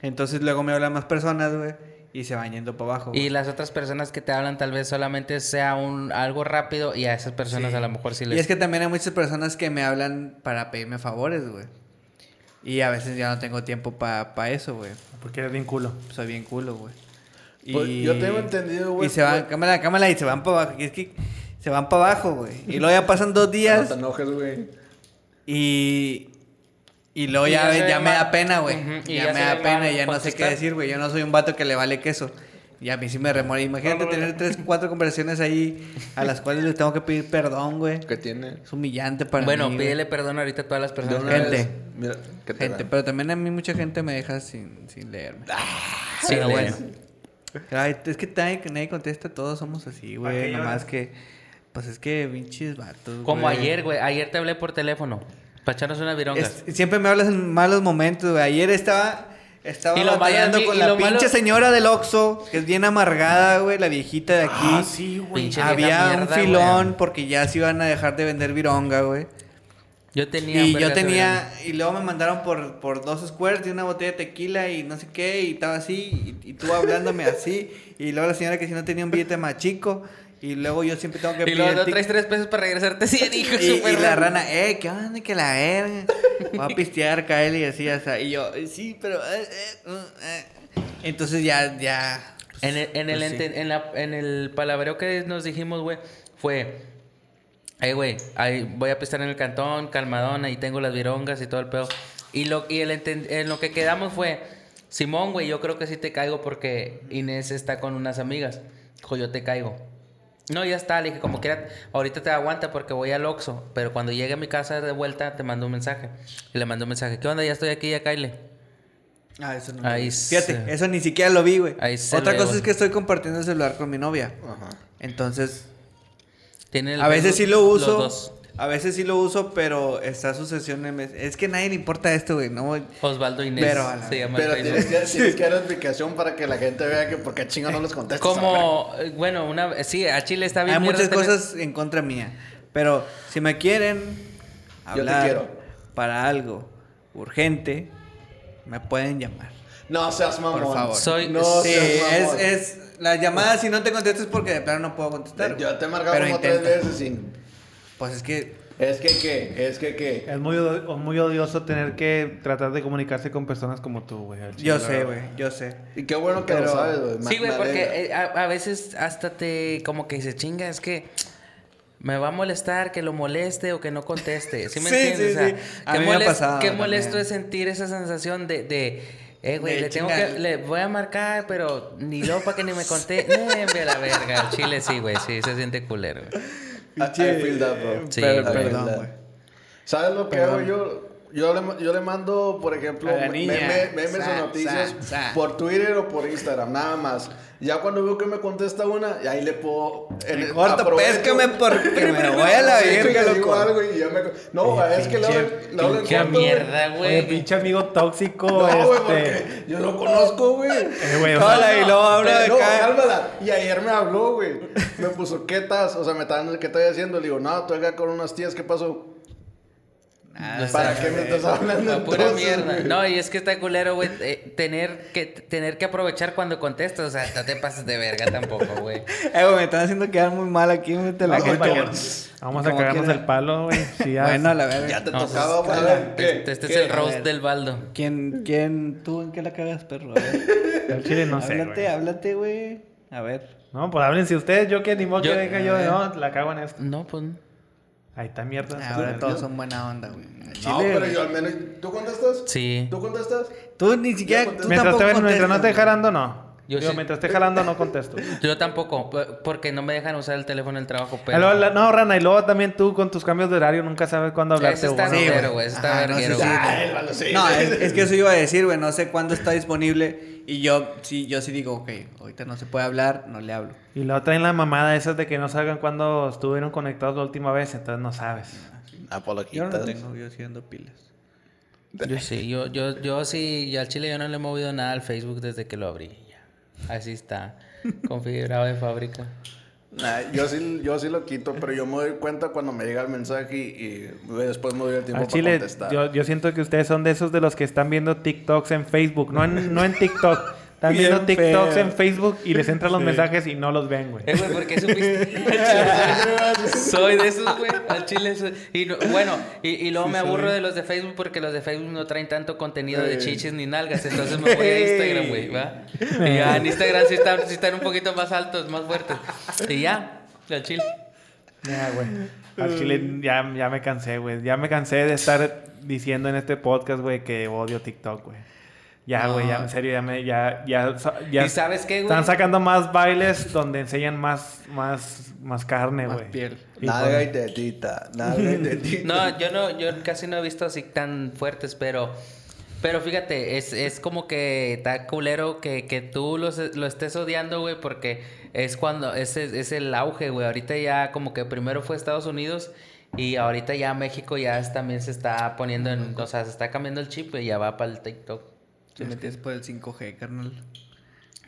D: Entonces luego me hablan más personas, güey, y se van yendo para abajo.
C: Y
D: güey.
C: las otras personas que te hablan tal vez solamente sea un algo rápido y a esas personas
D: Sí.
C: a lo mejor sí les...
D: Y es que también hay muchas personas que me hablan para pedirme favores, güey. Y a veces ya no tengo tiempo para eso, güey.
A: Porque eres bien culo.
D: Soy bien culo, güey.
B: Pues, yo tengo entendido, güey,
D: Y se van,
B: güey.
D: cámara, cámara, y se van para abajo. Y es que se van para abajo, güey. Y luego ya pasan dos
B: No
D: días
B: te enojes, güey.
D: y... Y luego
C: Y
D: ya, me da pena, güey. Ya,
C: ya
D: me da pena y ya no sé qué decir, güey. Yo no soy un vato que le vale queso. Y a mí sí me remora. Imagínate tener tres, cuatro conversaciones ahí a las cuales les tengo que pedir perdón, güey.
B: ¿Qué tiene?
D: Es humillante para
C: bueno,
D: mí. güey.
C: pídele perdón ahorita a todas las personas.
D: Gente.
B: vez, Mira, ¿qué te
D: Gente,
B: dan?
D: pero también a mí mucha gente me deja sin, sin leerme.
C: Sí,
D: pero
C: lee.
D: bueno. Ay, es que nadie, nadie contesta, todos somos así,
A: ¿Para
D: güey. Nomás
A: lloras?
D: que, pues es que pinches vatos.
C: Como
D: güey.
C: ayer, güey. Ayer te hablé por teléfono. Para echarnos una vironga.
D: Es- siempre me hablas en malos momentos, güey. Ayer estaba, estaba
C: Y lo
D: batallando con
C: y
D: la
C: malo-
D: pinche señora del Oxxo, que es bien amargada, güey, la viejita de aquí.
A: Ah, sí, güey.
D: Había un filón
C: güey.
D: porque ya se iban a dejar de vender vironga, güey.
C: Yo tenía...
D: Y
C: un
D: yo tenía, y luego me mandaron por, por dos squares de una botella de tequila y no sé qué, y estaba así, y, y tú hablándome así, y luego la señora que si no tenía un billete más chico, y luego yo siempre tengo que
C: Y luego traes tres pesos para regresarte 100, hijo.
D: y, y la rana, eh, ¿qué onda? Que la verga. Voy a pistear, Kyle, y así, hasta. Y yo, "Eh, sí, pero. eh, eh, uh, eh". Entonces ya, ya. pues,
C: En el, en, el,
D: pues, sí.
C: ente- en, la- en el palabreo que nos dijimos, güey, fue... Eh, güey, ahí voy a pistar en el cantón, calmadón, ahí tengo las virongas y todo el pedo. Y lo, y el enten- en lo que quedamos fue... Simón, güey, yo creo que sí te caigo porque Inés está con unas amigas. Dijo, yo te caigo. No, ya está. Le dije, como quiera, ahorita te aguanta porque voy al Oxxo. Pero cuando llegue a mi casa de vuelta, te mando un mensaje. Y le mando un mensaje. ¿Qué onda? Ya estoy aquí, ya caile.
D: Ah, eso no.
C: Ahí
D: lo vi. Fíjate,
C: se-
D: eso ni siquiera lo vi, güey.
C: Ahí se
D: Otra
C: le-
D: cosa es que estoy compartiendo el celular con mi novia.
B: Ajá.
D: Entonces,
C: Tiene el
D: a veces sí lo
C: los
D: uso. A veces sí lo uso, pero está su sesión en mes- Es que nadie le importa esto, güey. No,
C: Osvaldo Inés
D: Pero a la-
C: se llama
B: Pero tienes que, tienes que dar explicación para que la gente vea que por qué chingo no les contestas.
C: Como, eh, bueno, una sí, a Chile está bien.
D: Hay muchas
C: tener-
D: cosas en contra mía. Pero si me quieren
B: Yo te
D: hablar
B: quiero.
D: para algo urgente, me pueden llamar.
B: No seas mamón.
D: Por favor.
C: Soy-
B: No
D: sí,
B: seas
D: es,
B: mamón.
D: es las llamadas si no te contesto es porque de plano no puedo contestar.
B: Yo te he marcado
D: Pero
B: como tres veces sin...
D: Pues es que
B: Es que qué, es que qué.
A: Es muy, odio- muy odioso tener que tratar de comunicarse con personas como tú, güey.
D: yo sé, güey, yo sé.
B: Y qué bueno que
D: Pero-
B: lo sabes, güey.
C: Sí, güey, porque eh, a, a veces hasta te como que se chinga, es que me va a molestar que lo moleste o que no conteste. ¿Sí me
D: Sí,
C: entiendes?
D: sí,
C: o sea,
D: sí. A
C: qué,
D: mí me ha
C: molest-
D: pasado
C: qué
D: también.
C: molesto es sentir esa sensación de, de eh, güey, le tengo que, le voy a marcar, pero ni lo para que ni me conté. No, ve a la verga. Al Chile sí, güey, sí, se siente culero. güey.
B: I, I feel that, bro.
C: Sí,
D: Per- perdón, güey.
B: ¿Sabes lo que hago yo? Yo le, yo le mando, por ejemplo, meme- memes
D: Sa,
B: o noticias
D: sa, sa.
B: por Twitter o por Instagram, nada más. Ya cuando veo que me contesta una, y ahí le puedo... en el-
D: Corta,
B: aprovecho.
D: péscame porque me voy a la
B: digo
D: loco.
B: algo y ya me... No, es que le hablo- le
C: mierda, güey.
A: pinche amigo tóxico,
B: No, güey,
A: este.
B: porque yo lo conozco, güey.
A: Eh, güey,
D: Hola, y luego habla de
B: No,
D: acá.
B: Y ayer me habló, güey. Me puso, ¿qué estás? O sea, me estaban, ¿qué estoy haciendo? Le digo, no, estoy acá con unas tías, ¿qué pasó?
D: Nada,
B: ¿Para qué me estás hablando
C: La pura
B: entonces,
C: mierda.
B: güey?
C: No, y es que está culero, güey. eh, tener, que, tener que aprovechar cuando contestas. O sea, no te pases de verga tampoco, güey.
D: Eh, güey, me están haciendo quedar muy mal aquí, la
B: No, güey,
A: Vamos a cagarnos
D: quiera.
A: el palo, güey. Sí, ya-
D: Bueno, a la verga.
B: Ya te
C: No,
B: tocaba,
C: pues,
B: güey.
C: Este, este es el roast del baldo.
D: ¿Quién, quién, tú en qué la cagas, perro? A ver.
A: Al chile no sé,
D: háblate,
A: güey.
D: háblate, güey. A ver.
A: No, pues háblense ustedes. Yo que ni modo que
C: Yo-
A: venga yo. No, la cago en esto.
C: No, pues.
A: Ahí está mierda.
D: Ahora todos son buena onda, güey.
B: No,
D: chile,
B: pero
D: güey.
B: yo al menos... ¿Tú contestas?
C: Sí.
B: ¿Tú contestas?
D: Tú ni siquiera. Tú
A: Mientras,
D: tampoco
A: te, mientras no
D: contestas,
A: jalando, no.
C: Yo
A: Digo,
C: sí.
A: mientras esté jalando, no contesto.
C: Yo tampoco, porque no me dejan usar el teléfono en el trabajo,
A: Ah,
C: pero...
A: la- no, Rana, y luego también tú con tus cambios de horario nunca sabes cuándo hablarte.
C: Ese está
D: Sí,
A: güey.
C: verguero, güey. Ese está
D: Ajá,
C: verguero,
D: sí, sí.
C: güey.
B: Ah, sí.
D: No, es, es que eso iba a decir, güey. No sé cuándo está disponible. Y yo sí, yo sí digo, ok, ahorita no se puede hablar, no le hablo.
A: Y luego traen la mamada esas de que no salgan cuando estuvieron conectados la última vez, entonces no sabes.
B: Ah, por la
D: Yo no tengo, yo siendo pilas.
C: Yo sí, yo, yo, yo sí, y al chile yo no le he movido nada al Facebook desde que lo abrí. Así está, configurado de fábrica.
B: Nah, yo, sí, yo sí lo quito, pero yo me doy cuenta cuando me llega el mensaje y, y después me doy el tiempo
A: Al
B: para
A: chile,
B: contestar.
A: yo, yo siento que ustedes son de esos de los que están viendo TikToks en Facebook, no en, no en TikTok. Están viendo TikToks
D: feo.
A: en Facebook y les entran los mensajes y no los ven, güey.
C: Eh, güey, ¿por qué supiste? Soy de esos, güey. Al chile soy- Y no- bueno, y, y luego me aburro de los de Facebook porque los de Facebook no traen tanto contenido de chichis ni nalgas. Entonces me voy a Instagram, güey, ¿va? Y ya en Instagram sí están, sí están un poquito más altos, más fuertes. Y ya, al chile.
A: Ya, güey. Al chile ya, ya me cansé, güey. Ya me cansé de estar diciendo en este podcast, güey, que odio TikTok, güey. Ya, güey, ya, en serio, ya me, ya, ya, ya
C: ¿Y sabes qué, güey?
A: Están sacando más bailes donde enseñan más, más, más carne,
D: Más
A: güey.
D: piel.
A: Y
B: Nalga y tetita, nalga y tetita.
C: No, yo no, yo casi no he visto así tan fuertes, pero, pero fíjate, es, es como que está culero que, que tú los- lo estés odiando, güey, porque es cuando, es, es el auge, güey. Ahorita ya como que primero fue Estados Unidos y ahorita ya México ya es- también se está poniendo en, o sea, se está cambiando el chip y ya va para el TikTok. ¿Sí me
D: Es que es por el 5G, carnal.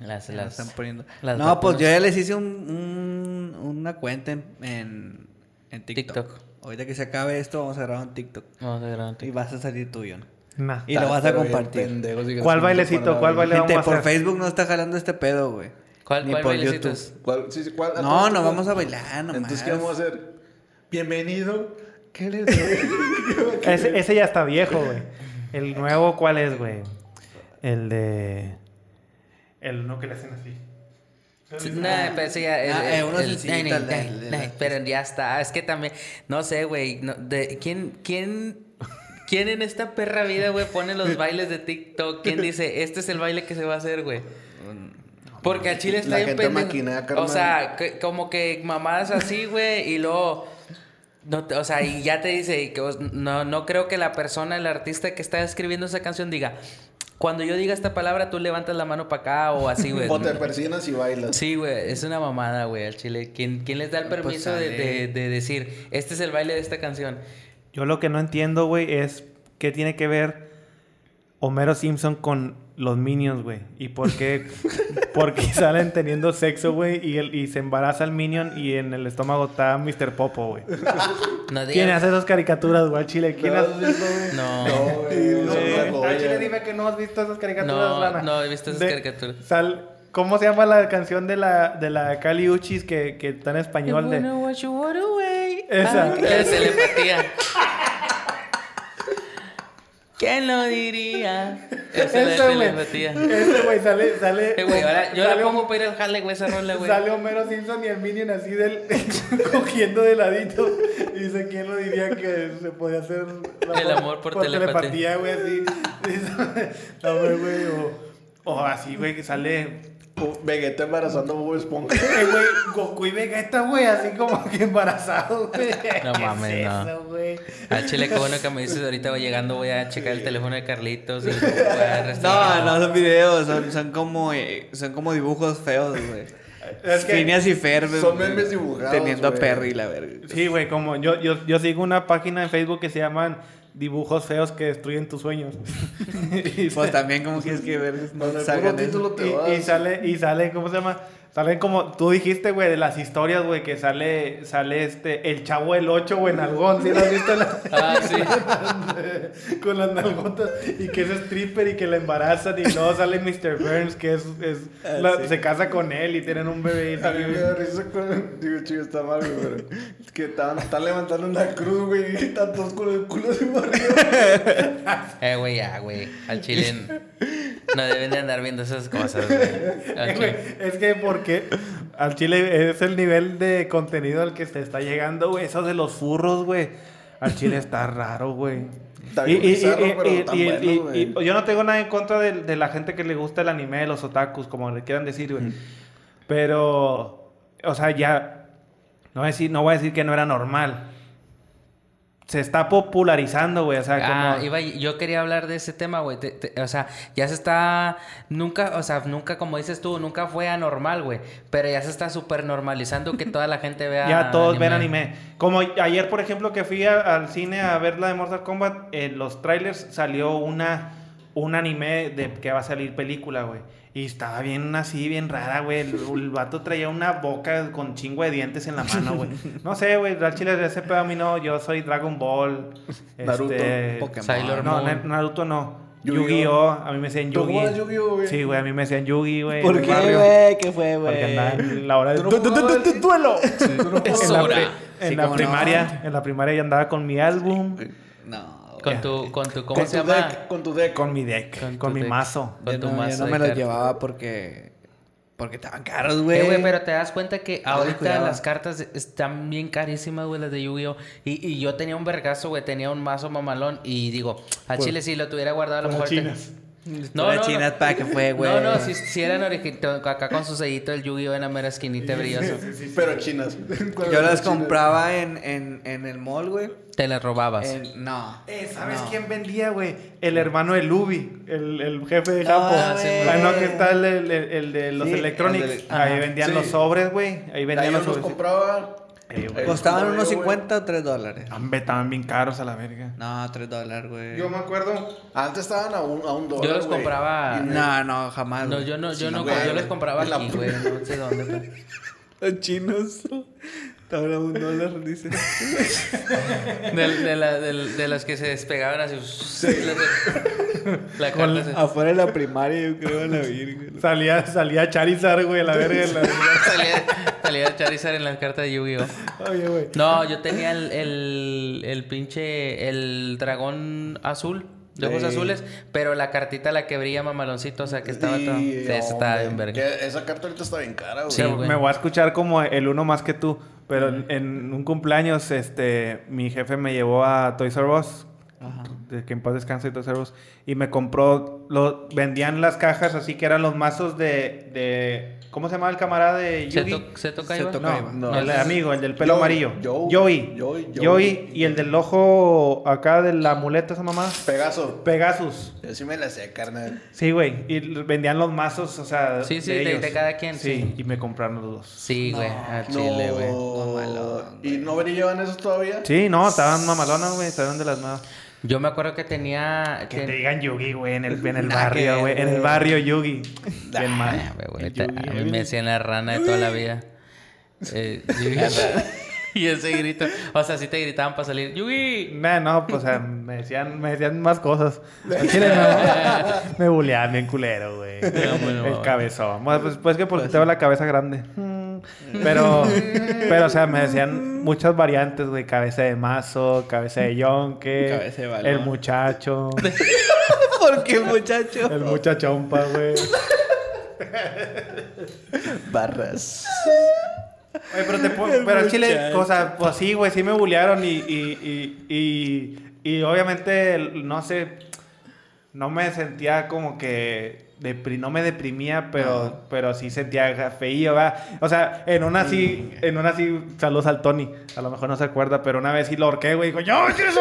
C: Las, las,
D: están poniendo.
C: las
D: no, pues yo ya les hice un, un- una cuenta en, en, en TikTok.
C: TikTok.
D: Ahorita que se acabe esto, vamos a grabar un TikTok.
C: Vamos a grabar un
D: Y
C: TikTok.
D: vas a salir tuyo.
A: Nah.
D: Y lo vas a compartir.
B: y
A: ¿Cuál bailecito? ¿Cuál baile
D: Gente,
A: vamos a
D: por
A: hacer?
D: Facebook no está jalando este pedo, güey.
C: ¿Cuál,
D: Ni
C: cuál
D: por
C: bailecitos?
B: ¿Cuál? Sí, sí, ¿cuál?
D: No, no vamos a bailar nomás.
B: Entonces, ¿qué vamos a hacer? Bienvenido. ¿Qué les
A: Ese, ese ya está viejo, güey. El nuevo, ¿cuál es, güey? El de... El no que le hacen así.
C: Sí, No, pero sí, ya,
D: Ah,
C: pero ya está. Es que también, no sé, güey. no, de- ¿quién, quién, ¿Quién en esta perra vida, güey, pone los bailes de TikTok? ¿Quién dice, este es el baile que se va a hacer, güey? Porque al chile está
B: La
C: bien pendejo. O sea, que- como que mamadas así, güey, y luego... No, o sea, y ya te dice que no, no creo que la persona, el artista que está escribiendo esa canción diga, cuando yo diga esta palabra, tú levantas la mano para acá o así, güey.
B: O te persinas y bailas.
C: Sí, güey, es una mamada, güey, al chile. ¿Quién, quién les da el
D: Pues
C: permiso de,
D: sale.
C: de- de decir, este es el baile de esta canción?
A: Yo lo que no entiendo, güey, es qué tiene que ver Homero Simpson con los Minions, güey. Y por qué, por qué salen teniendo sexo, güey, y, el- y se embaraza el Minion y en el estómago está Mr. Popo, güey.
C: No
A: ¿Quién hace esas caricaturas, güey, chile? ¿Quién
B: ¿No
A: hace
B: visto?
C: No.
B: No, güey,
A: No, chile dime que no has visto esas caricaturas,
C: No,
A: Lana.
C: no he visto esas
A: De-
C: caricaturas.
A: sal- ¿Cómo se llama la canción de la, de la Cali Uchis que, que está en español? De... Esa.
C: La telepatía. ¿Quién lo diría?
A: Ese,
C: la
A: güey.
C: telepatía.
A: Ese, güey, sale... sale
C: Eh, güey, ahora yo
A: sale
C: la pongo para ir al jale, güey, esa rola, güey.
A: Sale Homero Simpson y el Minion así del cogiendo de ladito. Y dice, ¿quién lo diría que se podía hacer
C: El amor por telepatía.
A: güey, así. No, güey, o, o así, güey, que sale
B: Vegeta embarazando a Bob Esponja.
A: Eh, güey, Goku y Vegeta, güey, así como que embarazados, güey.
C: No
A: ¿Qué
C: mames,
A: es
C: no.
A: eso, güey?
C: Al chile, qué bueno que me dices ahorita voy llegando, voy a checar el teléfono de Carlitos y voy a
D: No, no son videos, son, son como eh, son como dibujos feos, güey.
A: Es que-
D: Phineas y Ferb.
B: Son
D: güey,
B: memes dibujados,
D: Teniendo a. Perry, la verga.
A: Sí, güey, como yo, yo, yo sigo una página en Facebook que se llaman Dibujos Feos que Destruyen Tus Sueños. y,
D: Pues también como quieres que ver no salgan de eso.
A: y sale, y sale, ¿cómo se llama? Salen como, tú dijiste, güey, de las historias, güey, que sale, sale este, el chavo del 8, güey, en algón, ¿sí lo has visto? la-
C: Ah, sí.
A: con las nalgotas y que es stripper y que la embarazan y luego sale Mr. Burns que es, es
D: Ah,
A: la-
D: sí.
A: se casa con él y tienen un bebé y
B: A mí me
A: sale-
B: da risa con... Digo, chido, está mal, güey, pero... Es que están, están levantando una cruz, güey, y están todos con el culo así arriba.
C: Eh, güey, ya, güey. Al chile no deben de andar viendo esas cosas, güey.
A: Es que porque al chile es el nivel de contenido al que se está llegando, güey. Eso de los furros, güey. Al chile está raro, güey. Y, y- y-
B: bueno,
A: y- yo no tengo nada en contra de, de la gente que le gusta el anime, los otakus, como le quieran decir, güey. Pero, o sea, ya, no voy, a decir, no voy a decir que no era normal. Se está popularizando, güey. O sea,
C: Ah,
A: como...
C: iba, yo quería hablar de ese tema, güey. Te- te- O sea, ya se está. Nunca, o sea, nunca, como dices tú, nunca fue anormal, güey. Pero ya se está súper normalizando que toda la gente vea.
A: Ya todos ven anime. Como ayer, por ejemplo, que fui a- al cine a ver la de Mortal Kombat, en los trailers salió una un anime de que va a salir película, güey. Y estaba bien así, bien rara, güey. El, el vato traía una boca con chingo de dientes en la mano, güey. No sé, güey. Al chile de ese pedo a mí no. Yo soy Dragon Ball.
B: Naruto,
A: este,
D: Pokémon.
C: Sailor
A: No,
C: Moon.
A: Naruto no.
B: Yu-Gi-Oh.
A: Yu-Gi-Oh! A mí me decían
B: ¿Tú jugabas
A: Yu-Gi.
B: Yu-Gi-Oh, güey?
A: Sí, güey. A mí me decían Yu-Gi, güey.
D: ¿Por qué, güey? ¿Qué fue,
A: Porque
D: güey?
A: andaba en la hora de
B: ¿Tú no
A: ¡Du- du- du-
B: jugabas?
A: du- du- duelo.
C: Es
A: En la,
C: hora.
A: pri- en
D: Sí,
A: la
D: cómo no.
A: primaria, en la primaria ya andaba con mi álbum,
D: No,
C: Con tu, con tu, ¿cómo
B: Con
C: se
B: tu
C: llama?
B: deck, con tu deck.
A: con mi deck,
C: Con
A: mi
C: deck.
A: mazo.
C: Con
D: yo
C: tu
D: no, yo
C: mazo
D: no me los llevaba porque... Porque estaban caros, güey.
C: Eh, pero te das cuenta que
D: No,
C: ahorita
D: cuidado.
C: las cartas están bien carísimas, güey, las de Yu-Gi-Oh! Y, y yo tenía un vergazo, güey, tenía un mazo mamalón y digo, a
A: Pues-
C: Chile si lo tuviera guardado a lo mejor... te-. No, no,
D: chinas
C: no.
D: para que fue, güey.
C: No, no, si, si eran originales, acá con su sellito del Yu-Gi-Oh! en la mera esquinita brilloso.
B: Pero chinas.
D: Yo las compraba en, en, en el mall, güey.
C: Te las robabas.
D: No.
A: Eh, ¿Sabes
D: no.
A: quién vendía, güey? El hermano de Luby, el, el jefe de
D: Ah,
A: Japón.
C: sí,
A: Ah,
C: güey.
A: no, que está el, el- el- el de los
D: Sí,
A: Electronics.
D: el de-
A: Ahí vendían
B: Sí.
A: los sobres, güey. Ahí
B: Ahí
A: vendían
B: yo
A: los
B: los
A: sobres.
B: compraba.
A: Eh, güey.
D: Costaban unos
B: compraba yo,
D: 50 o 3 dólares.
A: Hombre, estaban bien caros a la verga.
D: No, 3 dólares, güey.
A: Yo me acuerdo.
B: Antes estaban a un, a un dólar,
C: Yo los
B: güey.
C: compraba...
D: No, no, jamás.
C: No, yo no, yo
B: Sí,
C: no,
B: güey.
C: yo los compraba aquí, güey, no sé dónde. pero-
D: Los chinos. Estaban a un dólar, dice.
C: De, de, la- de las que se despegaban así. La
A: Con
C: carta se-
D: Afuera de la primaria, yo creo, a la virgen.
A: Salía, salía Charizard, güey, a la verga. la-
C: salía, salía Charizard en las cartas de Yu-Gi-Oh!
A: Oye, güey.
C: No, yo tenía el, el, el pinche. El dragón azul. De ojos
B: Sí.
C: azules. Pero la cartita, la que brilla mamaloncito. O sea, que estaba
B: Sí,
C: todo. Sí, esa estaba bien verga.
B: Esa carta ahorita está bien cara.
C: Sí, güey.
A: me voy a escuchar como el uno más que tú. Pero en, en un cumpleaños, este, mi jefe me llevó a Toys R Us.
D: Ajá.
A: De que en paz descanse Toys R Us. Y me compró, lo, vendían las cajas así que eran los mazos de, de ¿cómo se llama el camarada de
C: ¿Se,
A: Yugi?
C: to- se toca Iván?
D: Se
A: No.
B: No,
A: el amigo, el del pelo
B: Joey,
A: amarillo.
B: Joey,
A: Joey.
B: Joey.
A: Y el del ojo acá de la muleta, esa mamá.
B: Pegaso.
A: Pegasus.
B: Yo sí me la sé, carnal.
A: Sí, güey. Y vendían los mazos, o sea.
C: Sí, sí,
A: de,
C: de-
A: ellos.
C: de cada quien, sí.
A: Y me compraron los dos.
C: Sí, güey. al chile, güey.
B: No, ¿Y no llevan esos todavía?
A: Sí, no, estaban mamalonas, güey. Estaban de las nuevas.
C: Yo me acuerdo que tenía.
A: Que
C: que-
A: te digan Yugi, güey, en el, en el
D: que
A: barrio, güey. En el
D: güey.
A: barrio Yugi.
C: Ah,
A: Yugi,
C: a mí me decían la rana de toda la vida. Eh, Yugi. y ese grito. O sea, sí te gritaban para salir. ¡Yugi!
A: Nah, no, pues o sea, me decían, me decían más cosas. Chile no. me buleaban bien culero, güey.
C: bueno,
A: el cabezón. Pues, pues que porque tengo la cabeza grande. Mm. Pero, pero, o sea, me decían muchas variantes, güey. Cabeza de mazo, cabeza de yonke,
D: Cabeza de balón.
A: el muchacho,
D: ¿Por qué, muchacho?
A: el muchachompa, güey.
B: Barras.
A: Oye, pero te puedo- pero al chile, o sea, pues sí, güey, sí me bullearon y, y, y, y, y obviamente, no sé, no me sentía como que depri- no me deprimía, pero, pero sí sentía feío, ¿verdad? O sea, en una sí, en una sí, saludos al Tony. A lo mejor no se acuerda, pero una vez sí lo horqué, güey. Dijo, yo quiero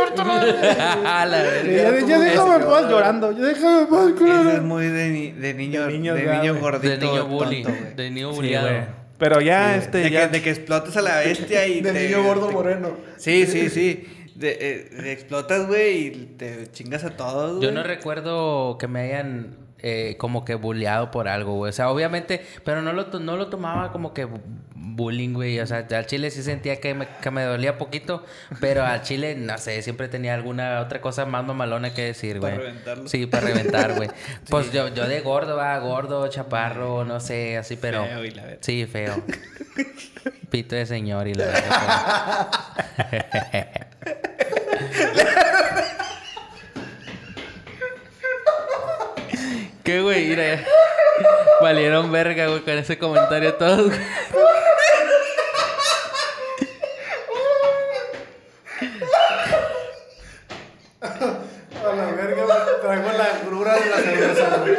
A: ya déjame en paz llorando. Ya déjame en paz,
D: Eso
A: culero.
D: es muy de, ni- de niño,
A: De
D: de
A: niños,
D: niño,
A: ya,
D: gordito.
C: De niño bully.
D: tonto,
C: de niño
A: Sí,
C: bulliado.
A: güey. Pero ya, este,
D: de,
A: ya...
D: que, de que explotas a la bestia y
B: De
D: te-
B: niño gordo
D: te-
B: moreno.
D: Sí, sí, sí. De, eh, de explotas, güey, y te chingas a todos,
C: Yo no recuerdo que me hayan eh, como que bulleado por algo, güey. O sea, obviamente, pero no lo, no lo tomaba como que bu- bullying, güey. O sea, al chile sí sentía que me, que me dolía poquito, pero al chile, no sé, siempre tenía alguna otra cosa más mamalona que decir, güey.
D: Para reventarlo.
C: Sí, para reventar, güey. Pues yo, yo de gordo, va, gordo, chaparro, no sé, así, pero...
D: Feo y la verga.
C: Sí, feo. Pito de señor y la verdad. ¿Qué, güey? Mira, valieron verga, güey, con ese comentario todos. güey.
A: A la verga, traigo la grura de la cerveza, güey.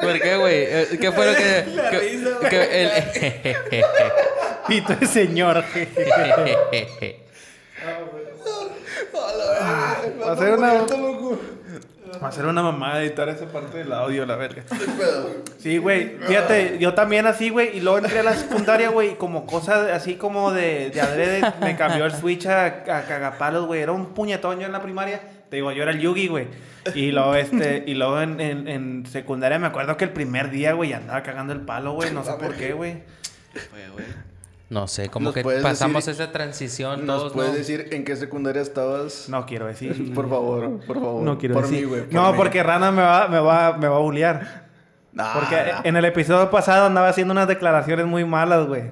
C: ¿Por qué, güey? Eh, ¿Qué fue lo que...? que-
D: risa,
C: que el-
A: Pito de señor. Va a ser una... Va a ser una mamada editar esa parte del audio, la verga. Sí, güey. Fíjate, yo también así, güey. Y luego entré a la secundaria, güey. Y como cosa así como de, de adrede, me cambió el switch a, a cagapalos, güey. Era un puñetón yo en la primaria. Te digo, yo era el Yugi, güey. Y luego, este, y luego en, en, en secundaria me acuerdo que el primer día, güey, andaba cagando el palo, güey. No sé por qué, güey.
D: Fue, güey.
C: No sé, como
B: ¿Nos
C: que pasamos
B: decir-
C: esa transición
B: ¿Nos
C: todos,
B: puedes
C: ¿no?
B: decir en qué secundaria estabas?
A: No quiero decir.
B: Por favor, por favor.
A: No quiero
B: por
A: decir.
B: mí, por
A: no,
B: mí.
A: porque Rana me va, me va, me va a bullear.
B: Nah,
A: Porque
B: nah.
A: en el episodio pasado andaba haciendo unas declaraciones muy malas, güey.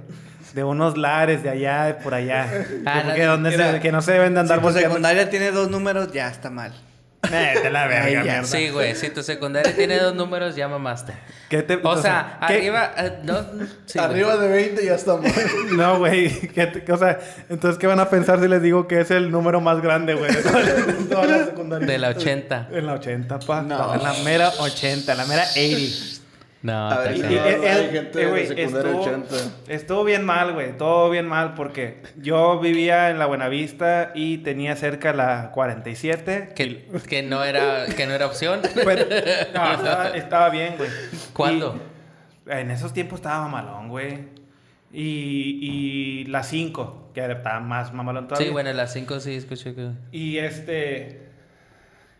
A: De unos lares de allá, de por allá.
C: Ah,
A: Como
C: no,
A: que, donde se- que no se deben de andar
D: Si tu
A: volteando.
D: secundaria tiene dos números, ya está mal.
A: De la verga, mierda.
C: Sí, güey. Si tu secundaria tiene dos números, ya mamaste.
A: ¿Qué te-
C: O sea,
A: ¿qué-
C: arriba... eh, no, sí, güey.
B: Arriba de 20 ya estamos.
A: No, güey. ¿qué te- O sea, entonces, ¿qué van a pensar si les digo que es el número más grande, güey? De toda la, de toda la secundaria.
C: De la 80.
A: En la 80, pa.
B: No.
A: En la mera 80, la mera 80.
C: No,
B: A ver,
A: Y-
B: no,
A: y-
B: hay gente
A: eh,
B: de
A: güey,
B: secundaria
A: estuvo,
B: 80.
A: estuvo bien mal, güey. Todo bien mal porque yo vivía en la Buenavista y tenía cerca la 47.
C: que, que no era que no era opción.
A: Pero- no, estaba, estaba bien, güey.
C: ¿Cuándo?
A: Y en esos tiempos estaba mamalón, güey. Y, y la 5, que estaba más mamalón todavía.
C: Sí, bueno, a las 5 sí escuché que...
A: Y este.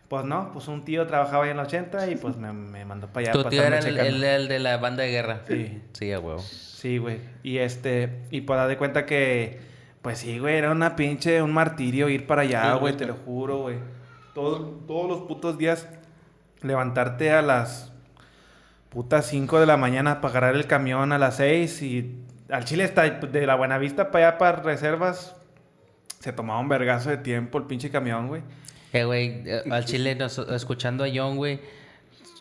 A: Pues no, pues un tío trabajaba ahí en la 80 y pues me, me mandó para allá.
C: Tu
A: para
C: tío era el,
A: checando.
C: el- el de la banda de guerra.
A: Sí.
C: Sí, a huevo.
A: Sí, güey. Y este, y pues dar de cuenta que, pues sí, güey, era una pinche, un martirio ir para allá, güey. te lo juro, güey. Todo- todos los putos días levantarte a las putas 5 de la mañana para agarrar el camión a las 6 y al Chile está de la Buenavista para allá para reservas. Se tomaba un vergazo de tiempo el pinche camión, güey.
C: Eh, güey, eh, al chile, nos- escuchando a John, güey,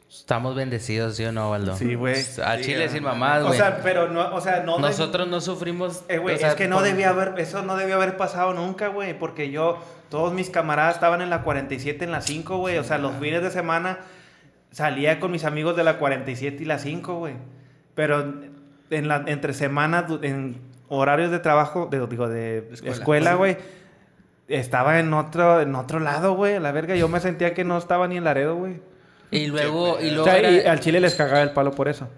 C: estamos bendecidos, ¿sí o no, Baldo?
A: Sí, güey.
C: Al
D: Sí,
C: chile
D: ah,
C: sin mamás,
A: O
C: güey.
A: sea, pero no, o sea, no. de-
C: Nosotros no sufrimos...
A: Eh, güey,
C: o sea,
A: es que no
C: por-
A: debía haber, eso no debió haber pasado nunca, güey, porque yo, todos mis camaradas estaban en la 47, en la 5, güey, o sea, los fines de semana salía con mis amigos de la 47 y la 5, güey, pero en la, entre semanas, en horarios de trabajo, de, digo, de
D: Escuela.
A: escuela, güey, estaba en otro, en otro lado, güey, a la verga, yo me sentía que no estaba ni en Laredo, güey.
C: Y luego... Y
A: O
C: luego
A: sea, y al chile les cagaba el palo por eso.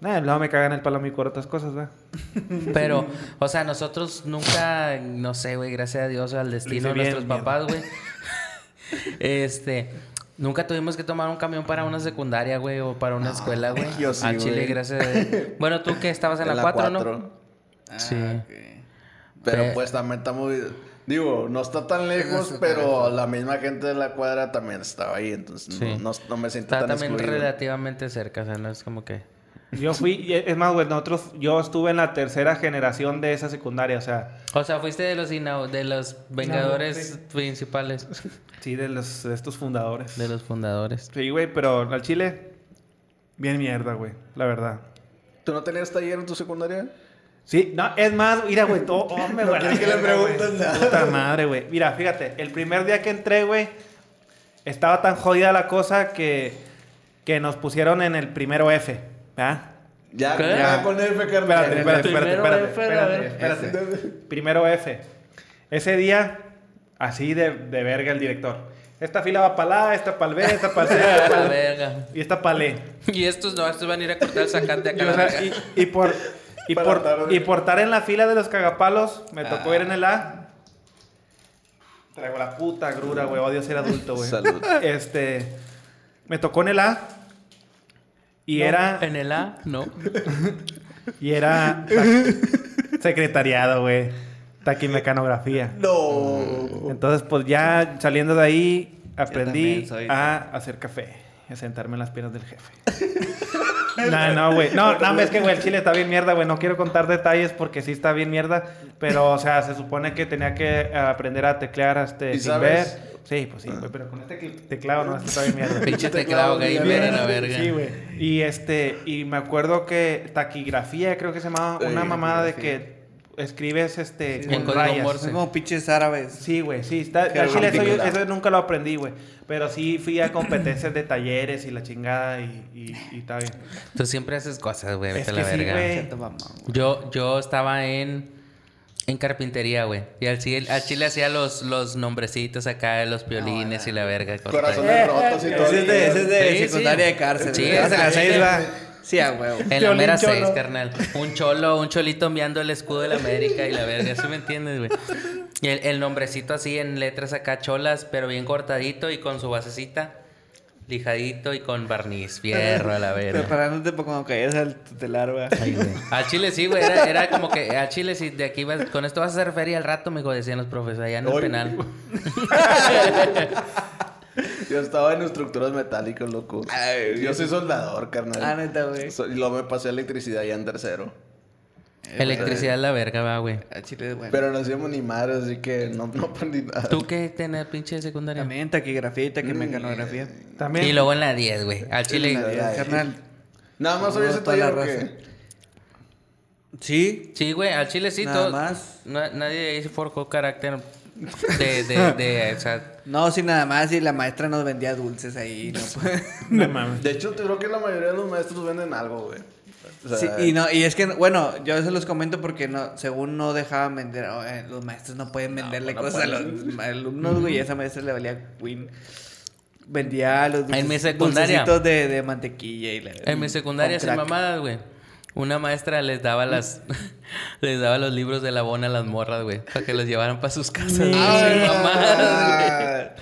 A: Nah, luego me cagan el palo a mí por otras cosas, güey.
C: Pero, o sea, nosotros nunca, no sé, güey, gracias a Dios, al destino de nuestros
A: mierda.
C: papás, güey. este, nunca tuvimos que tomar un camión para una secundaria, güey, o para una escuela, güey.
B: yo sí,
C: Al Chile,
B: güey.
C: gracias a Dios. Bueno, tú que estabas en, la 4, ¿no?
D: Ah,
C: Sí.
D: ok.
B: Pero
C: Pe-
B: pues también está muy... Digo, no está tan lejos,
D: está tan
B: pero la misma gente de la cuadra también estaba ahí, entonces
C: Sí.
B: no, no, no me siento
C: Está
B: tan
C: también
B: excluido.
C: relativamente cerca, o sea, no es como que...
A: Yo fui, es más, güey, nosotros, yo estuve en la tercera generación de esa secundaria, o sea,
C: O sea, fuiste de los, de los vengadores
A: sí.
C: principales,
A: sí, de, los, de estos fundadores.
C: de los fundadores.
A: Sí, güey, pero al chile, bien mierda, güey, la verdad.
B: ¿Tú no tenías taller en tu secundaria?
A: Sí, no, es más, mira, güey, todo, hombre, güey.
B: quieres
A: la
B: que le pregunten nada.
A: Puta madre, güey. Mira, fíjate, el primer día que entré, güey, estaba tan jodida la cosa que que nos pusieron en el primero F, ¿verdad?
B: Ya,
C: ¿Qué?
B: ya con F, carnal.
A: Espérate, espérate, espérate,
C: Primero
A: espérate, espérate, espérate. Primero F. Ese día, así de, de verga el director. Esta fila va para la, esta para el B, esta para el C, esta
C: A la
A: pa'l-
C: verga.
A: y esta para el E.
C: Y estos no, estos van a ir a cortar el zacate acá.
A: Y,
C: a
A: o
C: la
A: sea,
C: verga.
A: y- y por, y, por,
B: tarde.
A: y por estar en la fila de los cagapalos, me tocó
D: Ah.
A: ir en el A. Traigo la puta grura, güey. Odio ser adulto, güey.
B: Salud.
A: Este. Me tocó en el A. Y
C: No,
A: era.
C: En el A, no.
A: Y era. secretariado, güey. Taquimecanografía.
B: No.
A: Entonces, pues ya saliendo de ahí, aprendí a hacer café. A sentarme en las piernas del jefe. no, no, güey. No, no, es que, güey, el chile está bien mierda, güey. No quiero contar detalles porque sí está bien mierda. Pero, o sea, se supone que tenía que aprender a teclear este,
B: ¿Y
A: sin
B: sabes?
A: ver. Sí, pues sí, güey. Pero con este cl- teclado no, está bien mierda.
C: Pinche
B: teclado
C: gamer la verga.
A: Sí, güey. Y este, y me acuerdo que taquigrafía, creo que se llamaba, una mamada de que escribes este
C: Sí,
A: con
C: en código
A: rayas.
C: Morse.
D: Son como pinches árabes.
A: Sí, güey, sí. Está, chile eso, yo- eso nunca lo aprendí, güey. Pero sí fui a competencias de talleres y la chingada y, y, y está bien.
C: Tú siempre haces cosas, güey.
A: Es
C: Vete a
A: que
C: la
A: sí,
C: verga.
A: güey.
C: Yo, yo estaba en, en carpintería, güey. Y al chile, al chile hacía los, los nombrecitos acá, los piolines y la verga.
B: Corazones rotos y todo.
D: Ese es de, ese es de
C: Sí, sí.
D: secundaria de cárcel.
C: Sí.
D: Vas a la
C: sí,
D: seis,
C: sí.
D: va. Sí, a huevo.
C: En la mera
A: cholo.
C: 6, carnal. Un cholo, un cholito enviando el escudo de la América y la verga. ¿Sí me entiendes, güey? Y el, el nombrecito así en letras acá cholas, pero bien cortadito y con su basecita. Lijadito y con barniz. Fierro a la verga.
D: Preparándote para cuando caías al tutelar, güey.
C: Al chile sí, güey. Era, era como que al chile sí, de aquí vas, con esto vas a hacer feria al rato, me decían los profes, allá en el
B: Ay,
C: penal.
B: Yo estaba en estructuras metálicas, loco.
D: Ay,
B: Yo soy soldador, carnal.
D: Ah, neta, güey.
B: So- Y luego me pasé a electricidad ya en tercero.
C: Electricidad es la verga, va, güey.
D: A Chile es bueno.
B: Pero no hacíamos ni madre, así que no, no aprendí nada.
C: ¿Tú qué tenés pinche de secundaria?
D: También taquigrafía y taquimecanografía.
A: También.
C: Y luego en la 10, güey. Al chile.
B: En la 10.
D: Carnal.
B: Nada más hoy ese
D: toda la
B: taller o
D: raza. Sí.
C: Sí, güey, al chile sí.
D: Nada
C: todo-
D: más.
C: na- nadie ahí se forjó carácter de, de, de, o sea,
D: No, sí, nada más. Y la maestra nos vendía dulces ahí. No,
A: No mames.
B: De hecho, te creo que la mayoría de los maestros venden algo, güey. O sea,
D: Sí, y no, y es que, bueno, yo se los comento porque no, según no dejaban vender, oh, eh, los maestros no pueden venderle
B: no
D: cosas a los alumnos, güey, y a esa maestra le valía Queen. Vendía los
C: En mi
D: dulces-
C: secundaria.
D: dulcecitos de, de mantequilla y la
C: en mi secundaria
D: crack.
C: mamadas, güey. Una maestra les daba las les daba los libros de la bona a las morras, güey, para que los llevaran para sus casas. mamadas.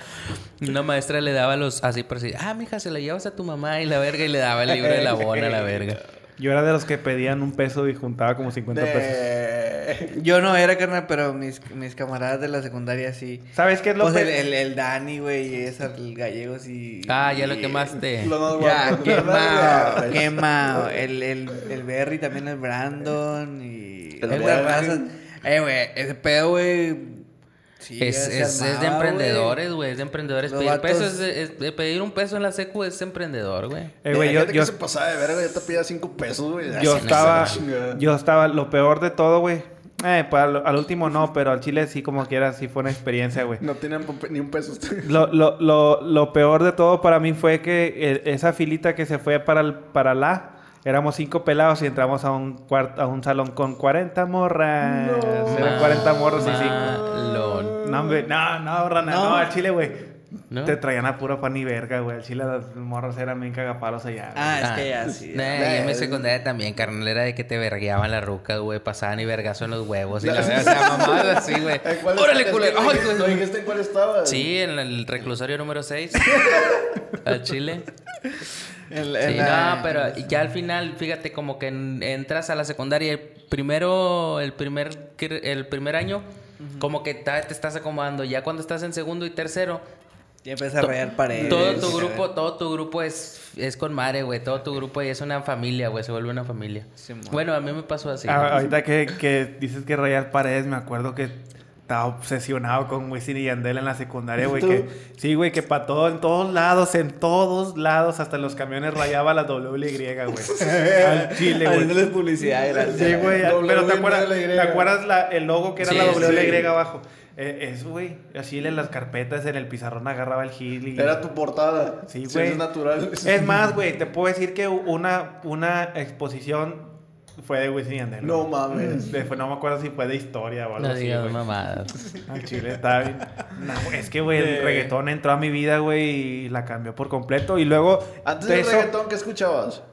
C: Una maestra le daba los así por así, ah, mija, se la llevas a tu mamá y la verga y le daba el libro de la bona a la verga.
A: Yo era de los que pedían un peso y juntaba como 50 pesos.
D: Yo no era, carnal, pero mis, mis camaradas de la secundaria sí.
A: ¿Sabes qué es lo
D: Pues el,
A: pe-
D: el, el Dani, güey, y ese, el gallego sí.
C: Ah, ya lo quemaste.
B: Lo más
D: Ya, quemado,
B: Ya,
D: quemado. El, el, el Berry también, el Brandon y...
B: El
D: otras
B: Berry.
D: razas. Eh, güey, ese pedo, güey... Sí,
C: Es, es, es de emprendedores, güey. Es de emprendedores.
D: Los
C: Pedir,
D: vatos-
C: peso es de, es de pedir un peso en la secu es emprendedor, güey.
A: Eh, güey, yo,
B: gente
A: yo,
B: que se pasaba de verga, ya te pedía 5 pesos, güey.
A: yo estaba, yo estaba, lo peor de todo, güey. Eh, pues al, al último no, pero al chile sí, como quiera, sí fue una experiencia, güey.
B: No tenían ni un peso.
A: Lo, lo, lo, lo peor de todo para mí fue que eh, esa filita que se fue para, el, para la, éramos cinco pelados y entramos a un, cuart- a un salón con 40 morras. Eran 40 morros y cinco.
C: Malón.
A: No, hombre, no, no, rana,
D: No.
A: no, al chile, güey.
C: ¿No?
A: Te traían a puro pan y verga, güey. Al chile las morras eran bien cagapalos allá.
D: Ah, es que ya sí.
C: Nah, y en mi secundaria también, carnal, era de que te vergueaban las rucas, güey. Pasaban y vergazo en los huevos. Y la verdad, o sea, mamadas así, güey.
B: ¿En cuál
C: ¡Órale, culero!
B: no
C: ¡Ay, güey!
B: ¿No dijiste en cuál estaba?
C: Sí, en el reclusorio número 6. al Chile. Sí,
D: la-
C: no, pero ya al final, fíjate, como que en- entras a la secundaria, el primero, el primer, el primer año, como que ta- te estás acomodando. Ya cuando estás en segundo y tercero,
D: Ya empieza a rayar paredes.
C: todo tu grupo, todo tu grupo es, es con madre, güey. Todo tu grupo es una familia, güey. Se vuelve una familia. Bueno, a mí me pasó así.
A: Ah, ahorita que, que dices que rayar paredes, me acuerdo que estaba obsesionado con Wisin y Yandel en la secundaria, güey. Que, sí, güey, que para todo, en todos lados, en todos lados, hasta en los camiones rayaba la WY, güey. Al chile, güey.
D: Haciéndoles publicidad. gracias.
A: Sí, güey. Pero te acuerdas,
B: la Y.
A: ¿te acuerdas la- el logo que era
C: Sí,
A: la WY
B: sí.
A: abajo? Eh, eso, güey. Así en las carpetas, en el pizarrón agarraba el gil y...
B: Era tu portada.
A: Sí,
B: Si
A: güey.
B: es natural.
A: Es más, güey, te puedo decir que una, una exposición fue de Wisin y Yandel.
B: No mames.
A: De- fue- no me acuerdo si fue de historia o algo
C: No
A: así,
C: digas
A: güey.
C: mamadas.
A: Al chile estaba bien. No, es que, güey, el reggaetón entró a mi vida, güey, y la cambió por completo. Y luego.
B: Antes
A: de
B: del
A: eso-
B: reggaetón, ¿qué escuchabas?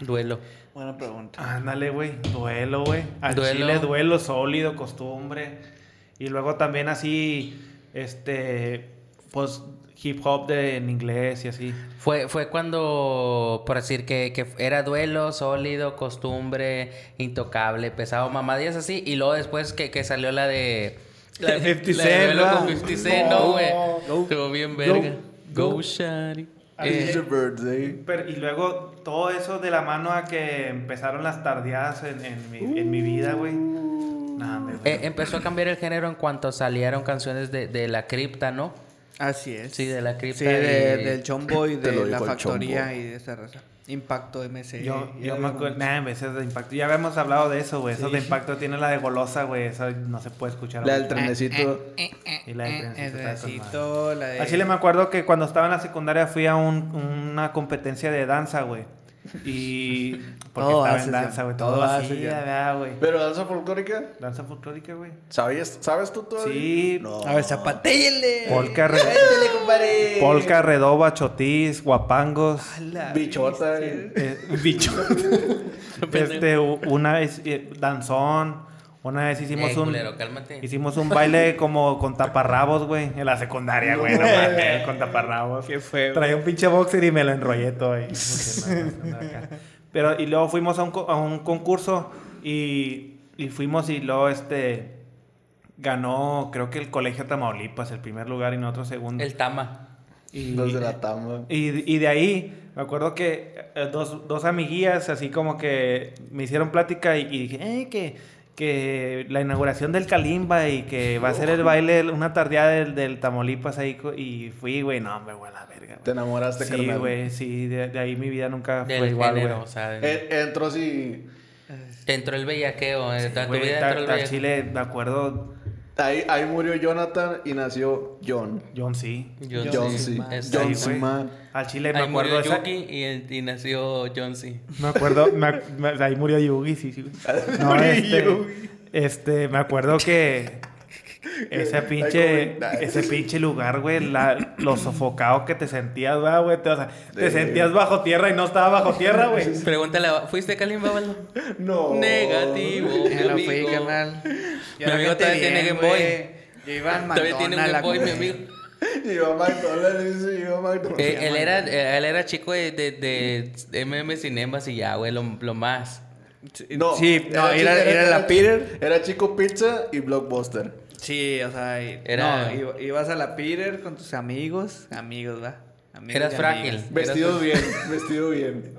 C: Duelo.
D: Buena pregunta.
A: Ándale, güey. Duelo, güey. Al
C: Duelo.
A: chile, duelo sólido, costumbre. Y luego también así, este, pues, hip hop de, en inglés y así.
C: Fue, fue cuando, por decir que, que era duelo, sólido, costumbre, intocable, pesado, mamadías así. Y luego después que, que salió la de...
A: La de 50
C: la de
A: Cent,
C: duelo
A: ¿verdad?
C: con 50 Cent,
A: No.
C: no, güey.
A: Go.
C: Estuvo bien verga.
A: Go.
C: Go, Shari.
B: It's
C: Eh,
B: your birthday.
A: Pero- y luego todo eso de la mano a que empezaron las tardeadas en, en mi, en mi vida, güey. Nada, me-
C: eh, empezó a cambiar el género en cuanto salieron canciones de, de la cripta, ¿no?
D: Así es.
C: Sí, de la cripta.
D: Sí, de-
C: y-
D: del Chombo y
B: Te lo
D: de la factoría y de esa raza. Impacto MC.
A: Yo,
D: y
A: yo me acuerdo, nada, veces de impacto. Ya habíamos hablado de eso, güey. Eso de impacto tiene la de golosa, güey. Esa no se puede escuchar.
B: La del trenecito.
A: Y la del
D: Eh,
A: trencito
D: El
A: está con madre.
D: trencito, la de...
A: Al chile me acuerdo que cuando estaba en la secundaria fui a un- una competencia de danza, güey. Y. Porque
D: Todo
A: estaba en danza, güey. Todo,
D: todo
A: así,
D: haces, John.
A: ¿verdad, güey.
B: ¿Pero danza folclórica?
A: Danza folclórica, güey.
B: ¿Sabías, ¿Sabes tú todavía?
A: Sí.
B: No.
D: A ver,
A: re-
D: Métele, compadre.
A: polka, redoba, chotis, guapangos.
B: Bichota. eh.
A: eh, bicho. este, una vez, eh, danzón. Una vez hicimos
C: Eh,
A: un.
C: culero, cálmate.
A: Hicimos un baile como con taparrabos, güey. En la secundaria, güey. No mames, con taparrabos.
D: Qué feo.
A: Traía un pinche boxer y me lo enrollé todo acá. Pero, y luego fuimos a un, a un concurso y, y fuimos y luego, este, ganó, creo que el Colegio Tamaulipas, el primer lugar y nosotros segundo.
C: El Tama.
A: y,
B: Los de la tama.
A: y, y de ahí, me acuerdo que eh, dos, dos amiguillas así como que me hicieron plática y, y dije, eh, que, que la inauguración del Kalimba y que va a ser el baile, una tardeada del, del Tamaulipas ahí. Y fui, güey, no, me voy a la verga.
B: Te
A: güey.
B: enamoraste,
A: Sí,
B: carnal.
A: güey, sí, de, de ahí mi vida nunca
C: Del
A: fue igual, güey.
C: o sea, de-
B: Eh, entró así.
C: te entró el bellaqueo. eh, a tu
A: Güey,
C: vida entró el bellaqueo.
A: Chile, me acuerdo,
B: Ahí, ahí murió Jonathan y nació John.
A: John C.
C: John
B: John
C: C.
B: C.
C: Exacto.
B: John C. man.
A: Al Chile me
C: Ahí
A: acuerdo
C: murió
A: esa-
C: y, y nació John C.
A: Me acuerdo, me ahí murió Yugi, sí, sí. No,
B: Murió
A: este,
B: Yugi.
A: este, me acuerdo que ese pinche, ese pinche lugar, güey, la, lo sofocado que te sentías, ¿verdad, güey, te, o sea, te sentías bajo tierra y no estaba bajo tierra, güey.
C: Pregúntale, a- ¿fuiste a Kalimba, Baldo?
B: No.
C: Negativo, mi
D: Ya no
C: amigo.
D: fui, carnal.
C: Mi amigo todavía tiene Game Boy.
D: Yo iba al
C: Todavía tiene Game
D: a
C: Boy, mi amigo.
B: Iba a McDonald's, dice, iba a McDonald's.
C: Eh, él, era, él era chico de, de, de MM Cinemas y ya, güey, lo, lo más.
B: No,
D: Sí, no,
B: chico-
D: era, era la Peter.
B: Era Chico Pizza y Blockbuster.
D: Sí, o sea, y-
C: Era-
D: no, iba- ibas a la Peter con tus amigos, amigos, ¿va? Amigos
C: Eras
D: y
C: frágil.
D: amigas.
B: Vestido bien, vestido bien.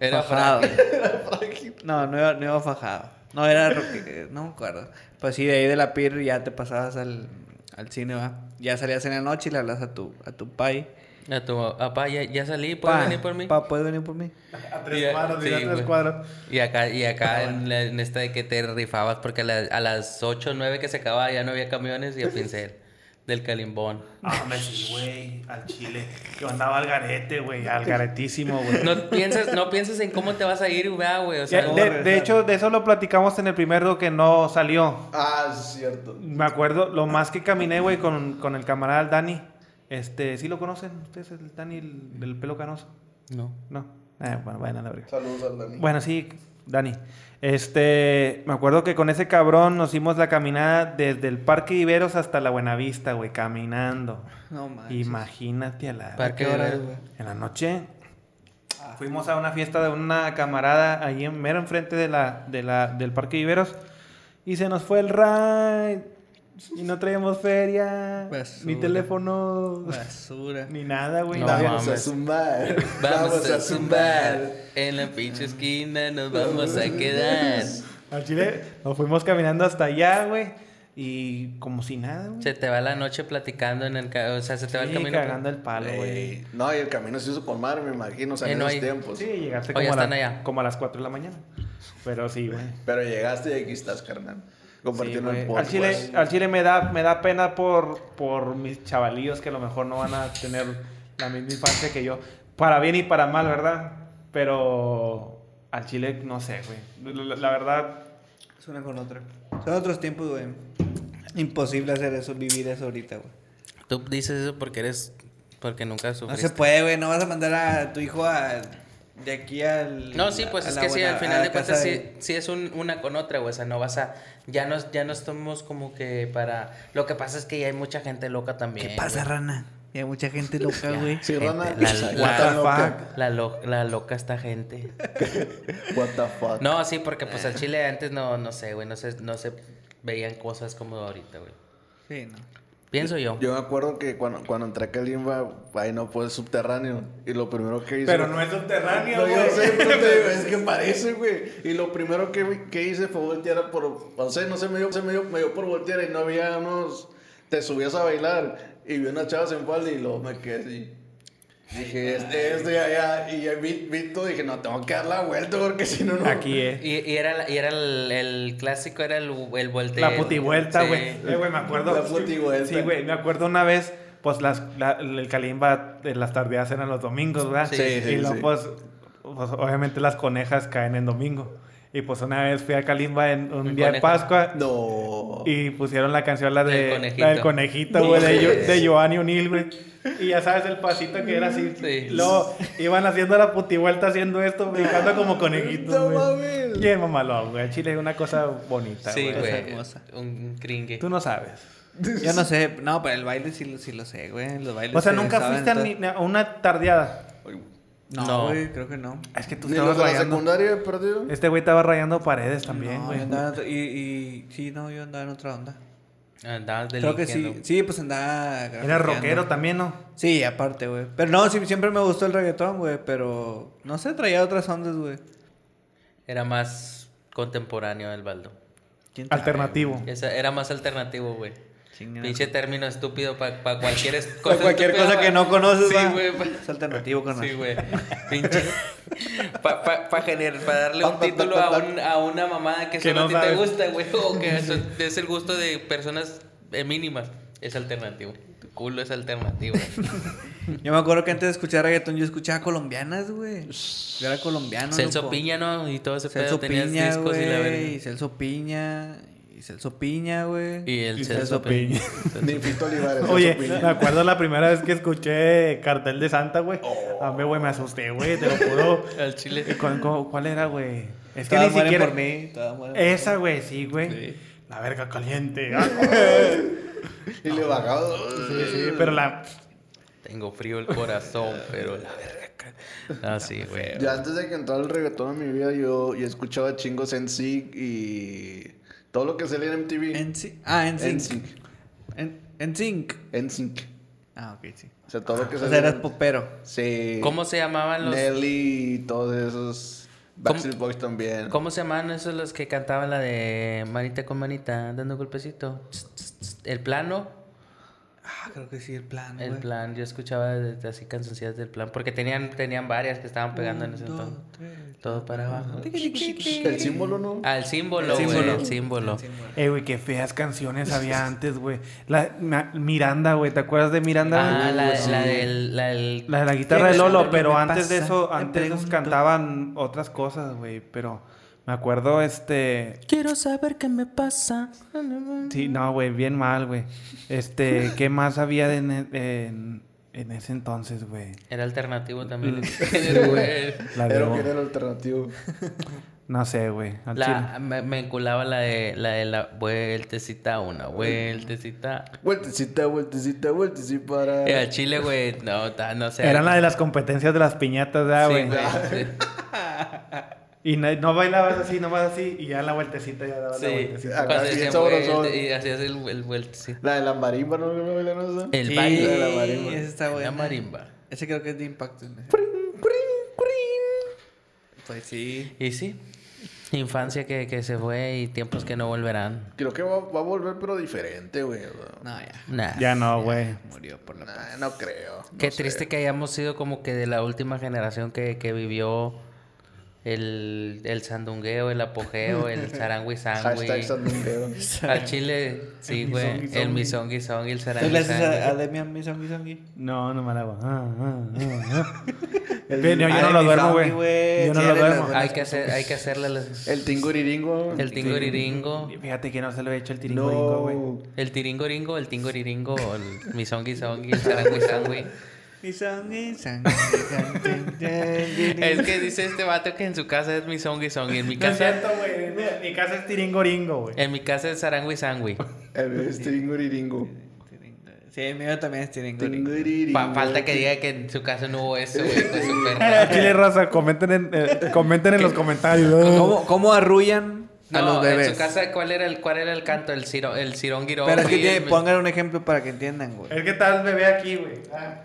C: Era
D: fajado.
C: frágil.
D: no, no iba, no iba fajado. No, era, eh, no me acuerdo. Pues sí, de ahí de la Peter ya te pasabas al, al cine, ¿va? Ya salías en la noche y le hablas a tu, a tu pai.
C: A tu papá, ya, ya salí, ¿puedes
D: Pa,
C: venir por mí?
D: Pa, ¿puedes venir por mí?
A: A
C: Y
A: tres
C: ya-
A: cuadros,
C: sí,
A: a tres cuadros.
C: Y acá, y acá en, la- en esta de que te rifabas porque a, la- a las 8 o 9 que se acababa ya no había camiones y a pincel del calimbón.
A: Ah, me sí, güey, al Chile. Yo andaba al garete, güey, al garetísimo, güey.
C: No piensas, no piensas en cómo te vas a ir, ¿verdad, güey. O sea,
A: de, de hecho, de eso lo platicamos en el primero que no salió.
B: Ah, es cierto.
A: Me acuerdo, lo más que caminé, güey, con, con el camarada el Dani. Este, ¿sí lo conocen ustedes, el Dani, el, del pelo canoso?
C: no.
A: No. Eh, bueno, vayan a la verga.
B: Saludos al Dani.
A: Bueno, sí, Dani. Este, me acuerdo que con ese cabrón nos hicimos la caminada desde el Parque Iberos hasta la Buenavista, güey, caminando.
D: No manches.
A: Imagínate a la...
C: ¿Para qué
D: ¿Qué hora,
C: hora?
D: güey?
A: En la noche fuimos a una fiesta de una camarada ahí en mero enfrente de la, de la, del Parque Iberos y se nos fue el ride y no traíamos feria,
D: Basura.
A: ni teléfono,
D: Basura.
A: ni nada, güey.
C: No.
B: Vamos a
C: mames.
B: zumbar.
C: Vamos a zumbar. En la pinche esquina nos vamos a quedar.
A: Al Chile nos fuimos caminando hasta allá, güey, y como si nada, güey.
C: Se te va la noche platicando en el... O sea, se te va el
A: Sí,
C: camino.
A: cagando el palo, güey.
B: Ey, No, y el camino se hizo con madre, me imagino, o sea,
C: Eh,
B: en
C: no
B: esos
C: hay-
B: tiempos.
A: Sí, llegaste como, a
C: están
A: la-
C: allá.
A: como a las 4 de la mañana. Pero sí, güey.
B: Pero llegaste y aquí estás, carnal. Compartiendo
A: Sí,
B: el
A: güey. al,
B: podcast.
A: chile, al chile me da, me da pena por, por mis chavalillos que a lo mejor no van a tener la misma infancia que yo. Para bien y para mal, ¿verdad? Pero al chile no sé, güey. La, la- verdad,
D: Es una con otra. Son otros tiempos, güey. Imposible hacer eso, vivir eso ahorita, güey.
C: Tú dices eso porque eres... Porque nunca
D: No
C: sufriste.
D: se puede, güey. No vas a mandar a tu hijo a, de aquí al.
C: No, sí, pues es que sí,
D: buena-
C: al final de cuentas sí,
D: de-
C: sí es un- una con otra, güey. O sea, no vas a... Ya no, ya no estamos como que para... Lo que pasa es que ya hay mucha gente loca también.
D: ¿Qué pasa,
C: güey.
D: rana? Y hay mucha gente loca, güey.
B: Sí,
C: Gente,
B: Rana.
C: la-
B: What
C: la-
B: the fuck?
C: La, lo- la loca esta gente.
B: What the fuck.
C: No, sí, porque pues al chile antes no, no sé, güey. No se, no se veían cosas como ahorita, güey.
D: Sí, no.
C: Pienso yo.
B: Yo me acuerdo que cuando, cuando entré a Kalimba, ahí no pues subterráneo. Y lo primero que hice.
A: pero no es subterráneo,
B: No, yo
A: güey.
B: sé, te es que parece, güey. Y lo primero que, que hice fue voltear por. O sea, no sé, me dio, se me dio, me dio por voltear y no había unos. Te subías a bailar y vi unas chavas en falda y luego me quedé así. Dije, este, este, ya, ya. Y ya vi, vi todo y dije, no, tengo que dar la vuelta porque si no, no.
A: Aquí, eh.
C: Y, y era, y era el, el clásico, era el, el volteo.
A: La putivuelta,
C: Sí.
A: güey. Eh, güey, me acuerdo.
B: La putivuelta.
A: Sí, güey, me acuerdo una vez, pues las, la- el Kalimba de las tardeadas eran los domingos, ¿verdad?
B: Sí, sí,
A: Y luego,
B: sí.
A: pues, pues, obviamente las conejas caen en domingo. Y pues una vez fui a Kalimba en un día de. Pascua
B: No.
A: y pusieron la canción, la de
C: Del conejito.
A: la del conejito, güey, de, de Giovanni güey. Y ya sabes el pasito que era así.
C: Sí.
A: Luego iban haciendo la putivuelta haciendo esto, brincando como conejitos,
B: No
A: güey.
B: mames.
A: Bien mamalón, güey. Chile es una cosa bonita,
C: Sí,
A: güey.
C: güey.
D: hermosa.
C: Un cringue.
A: Tú no sabes.
D: Yo no sé. No, pero el baile sí, lo- sí lo sé, güey. Los bailes
A: O sea,
D: se
A: nunca fuiste a, ni- a una tardeada.
D: No,
C: No.
D: güey, creo que no.
A: Es que tú
B: Ni
A: estabas
B: los de la
A: rayando.
B: secundaria he perdido.
A: Este güey estaba rayando paredes también,
D: No,
A: güey.
D: andaba en otra- y, y sí, no, yo andaba en otra onda.
C: Andabas
D: Creo que sí. Sí, pues andaba.
A: Era rockero también, ¿no?
D: Sí, aparte, güey. Pero no, sí, siempre me gustó el reggaetón, güey. Pero no sé, traía otras ondas, güey.
C: Era más contemporáneo el baldo.
D: ¿Quién sabe,
A: Alternativo.
C: Esa, era más alternativo, güey. Pinche término estúpido para cualquier es- cosa.
D: Para cualquier
C: estúpida,
D: cosa que no conoces,
C: Sí, güey. pa-
D: Es alternativo, carnal.
C: Sí, güey. Pinche. Para pa, pa generar- pa darle un
B: Pa- pa-
C: título
B: pa-
C: a,
B: pa-
C: un- a una mamada que
A: Que
C: solo
A: no
C: a ti te gusta, güey. O que eso es el gusto de personas eh, mínimas. Es alternativo. Tu culo es alternativo.
D: Yo me acuerdo que antes de escuchar reggaetón yo escuchaba colombianas, güey. Yo era colombiano,
C: Celso
D: loco.
C: Piña, ¿no? Y todo ese
D: Celso
C: pedo. Tenías
D: Piña,
C: discos y la.
D: Y Celso Piña. Y Celso Piña, güey.
C: Y el
A: Y
C: Celso
A: Celso
C: Piña.
B: Ni Fito Olivares.
A: Oye,
B: opina.
A: me acuerdo la primera vez que escuché Cartel de Santa, güey. A mí, güey, me asusté, güey, te lo juro.
C: Al chile.
A: ¿Cuál, cuál- cuál era, güey? Es que ni siquiera...
D: por mí. por
A: Esa, güey, sí, güey.
D: Sí.
A: La verga caliente. Ah,
B: Y le bajaba.
A: sí, sí, pero la...
C: Tengo frío el corazón, pero la verga. Ah, sí, güey.
B: Ya antes de que entrara el reggaetón en mi vida, yo, yo escuchaba chingos en SIG y todo lo que salía en MTV.
D: En sí. Ah, en
B: En
D: sync.
B: sync.
D: En, en sync.
B: En sync.
D: Ah, ok, sí.
B: O sea, todo lo que
D: O sea,
B: salía.
D: eras popero.
B: Sí.
C: ¿Cómo se llamaban los.?
B: Nelly y todos esos. Backstreet Boys también.
C: ¿Cómo se llamaban esos los que cantaban la de manita con manita, dando golpecito? El plano.
D: Ah, creo que sí, el plan,
C: El plan, yo escuchaba de- de así cancioncillas del plan, porque tenían, tenían varias que estaban pegando en ese
D: dos,
C: entonces.
D: tres.
C: Todo para abajo.
B: El símbolo, ¿no?
C: Ah, el símbolo,
D: El
C: güey,
D: símbolo.
C: el símbolo.
D: El símbolo.
A: Eh, güey, qué feas canciones había antes, güey. La Ma- Miranda, güey, ¿te acuerdas de Miranda?
C: Ah, la, del... La del...
A: La de la guitarra de
D: ¿Qué
A: Lolo, pero antes de eso, antes ellos
D: pregunto.
A: cantaban otras cosas, güey. Pero me acuerdo, este.
C: Quiero saber qué me pasa.
A: Sí, no, güey, bien mal, güey. Este, ¿qué más había de en, en, en ese entonces, güey?
C: Era alternativo también.
A: Sí,
C: güey.
A: La
B: Pero que era el alternativo.
A: No sé, güey.
C: La, me, me enculaba la de la de la vueltecita, una vueltecita.
B: Vueltecita, vueltecita, vueltecita para.
C: Al chile, güey, no, ta- no sé.
A: Eran la de las competencias de las piñatas, ¿verdad,
C: Sí,
A: güey?
C: sí.
A: y no, no bailabas así, nomás así, y ya en la vueltecita ya dabas la
C: Sí,
A: vueltecita.
B: Acá
C: cuando
B: sí,
C: decían
B: sabrosón.
C: vuelte- y hacías el, el vueltecito.
B: La de la marimba, ¿no? ¿No bailan eso?
C: El
D: Sí,
C: baile
B: de la marimba.
D: Ese está
C: La
D: bueno.
C: marimba.
D: Ese creo que es de impacto. Pues sí.
C: Y sí, infancia que, que se fue y tiempos que no volverán.
B: Creo que va, va a volver, pero diferente, güey.
D: No, ya.
C: Nah.
A: Ya no, güey.
D: Murió por la
B: Nah, no creo.
C: Qué
B: no sé.
C: triste que hayamos sido como que de la última generación que, que vivió el, el sandungueo, el apogeo, el sarangui sangui.
B: Hashtag sandungueo.
C: Al chile, sí,
A: El
C: güey. El
A: songi.
C: misongi songi, el
D: ¿Tú
C: sarangui
D: le haces a, a
C: sangui.
D: Demian mi songi songi?
A: No, no me la hago. Ah, ah, ah, ah.
B: El-
A: Pero yo
D: Ay,
A: no lo duermo, güey. Yo no
D: Sí,
A: lo duermo.
C: Hay que, hacer, hay que hacerle las-
B: El tinguriringo.
C: el tingoriringo.
A: Fíjate que no se lo he hecho el tiringo, güey.
B: No.
C: El tiringoringo, el tingoriringo, el misongi songi, el sarangui sangui.
D: Mi.
C: Es que dice este vato que en su casa es misongi songi. En mi
A: No es
C: casa,
A: cierto, güey. Mi casa es tiringoringo, güey.
C: en mi casa es sarangui sangui.
B: El es tinguriringo.
D: Sí, el mío también es tiringo.
B: Tinguriringo.
C: Pa- falta que diga que en su casa no hubo eso, güey, con su perra.
A: Chile raza, comenten en, eh, comenten en los comentarios.
D: ¿Cómo, ¿Cómo arrullan a
C: No,
D: los bebés?
C: en su casa, ¿cuál era el, cuál era el canto? El, ciro, el cironguirón.
D: Pero es que tiene- pongan un ejemplo para que entiendan, güey.
A: Es que tal bebé aquí, güey. Ah.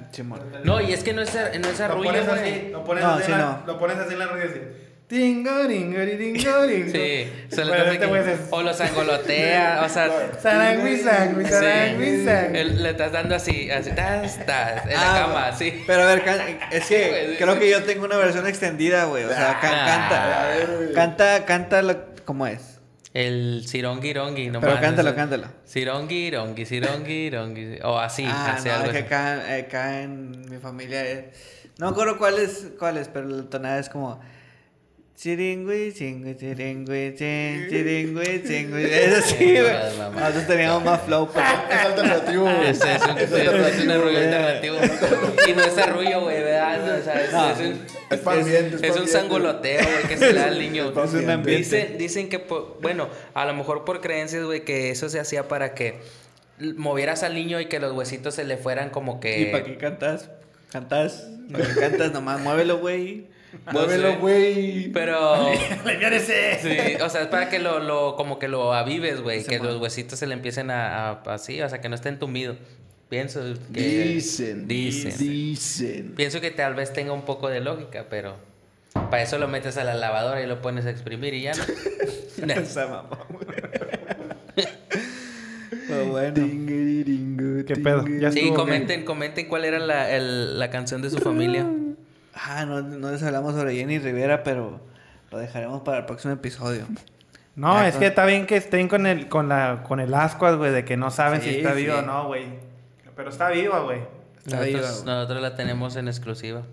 C: No, y es que no es, no es
A: Lo
C: arrullo,
A: pones así,
C: güey.
A: lo pones
D: No,
A: así,
D: sí,
A: en la,
D: no.
A: lo pones así en la radio así. Tingoringoringoringo.
C: Sí, solo
A: Bueno, este
C: que- O los angolotea, o sea...
A: Sarangui, sangui,
C: Sí.
A: sarangui, sangui.
C: el- le estás dando así, así, tas, tas, en
D: Ah,
C: la cama, así.
D: Pero a ver, can- es que
C: sí,
D: creo
C: sí.
D: que yo tengo una versión extendida, güey. O sea, can-
C: Ah.
D: canta. Canta, canta lo, ¿cómo es?
C: El cironguirongi, nomás.
D: Pero cántalo,
C: eso.
D: cántalo.
C: Cironguirongi, cironguirongi. O así,
D: ah,
C: así
D: no,
C: algo
D: es que acá, acá en mi familia es... No me acuerdo cuál es, cuál es, pero la tonada es como... Chiringui, chingui, chiringui, chin, chiringui, chingui. Es así,
C: Sí,
D: güey. Nosotros teníamos más flow, pero...
B: Es alternativo.
C: Es, es un, es, es un arrullo alternativo. Y no es arrullo, güey, ¿verdad? No, o sea, es,
D: No.
C: es un,
B: Es pa' ambiente,
C: es
B: pa'
C: un sangoloteo, güey, que se le da al niño.
D: Es un ambiente.
C: Dicen, dicen que, po- bueno, a lo mejor por creencias, güey, que eso se hacía para que movieras al niño y que los huesitos se le fueran como que...
D: ¿Y para qué cantas? ¿Cantas? ¿No que cantas? Nomás muévelo, güey.
C: No
B: Muévelo, güey.
C: Pero...
A: Aliviánese.
C: Sí, o sea, es para que lo, lo como que lo avives, güey, que los huesitos se le empiecen a, a- así, o sea, que no esté entumido. Pienso que...
B: Dicen.
C: Dicen.
B: Dicen.
C: Pienso que tal vez tenga un poco de lógica, pero para eso lo metes a la lavadora y lo pones a exprimir y ya no.
D: Esa mamá, Pero bueno.
A: ¿Qué pedo? Ya
C: Sí, comenten, comenten cuál era la, el- la canción de su familia.
D: Ah, no, no les hablamos sobre Jenny Rivera, pero lo dejaremos para el próximo episodio.
A: No,
D: Ah,
A: es que está bien que estén con el, con la, con el ascuas, güey, de que no saben
D: Sí,
A: si está
D: sí.
A: viva o no, güey. Pero está viva, güey.
D: Está viva,
C: Nosotros, la tenemos en exclusiva.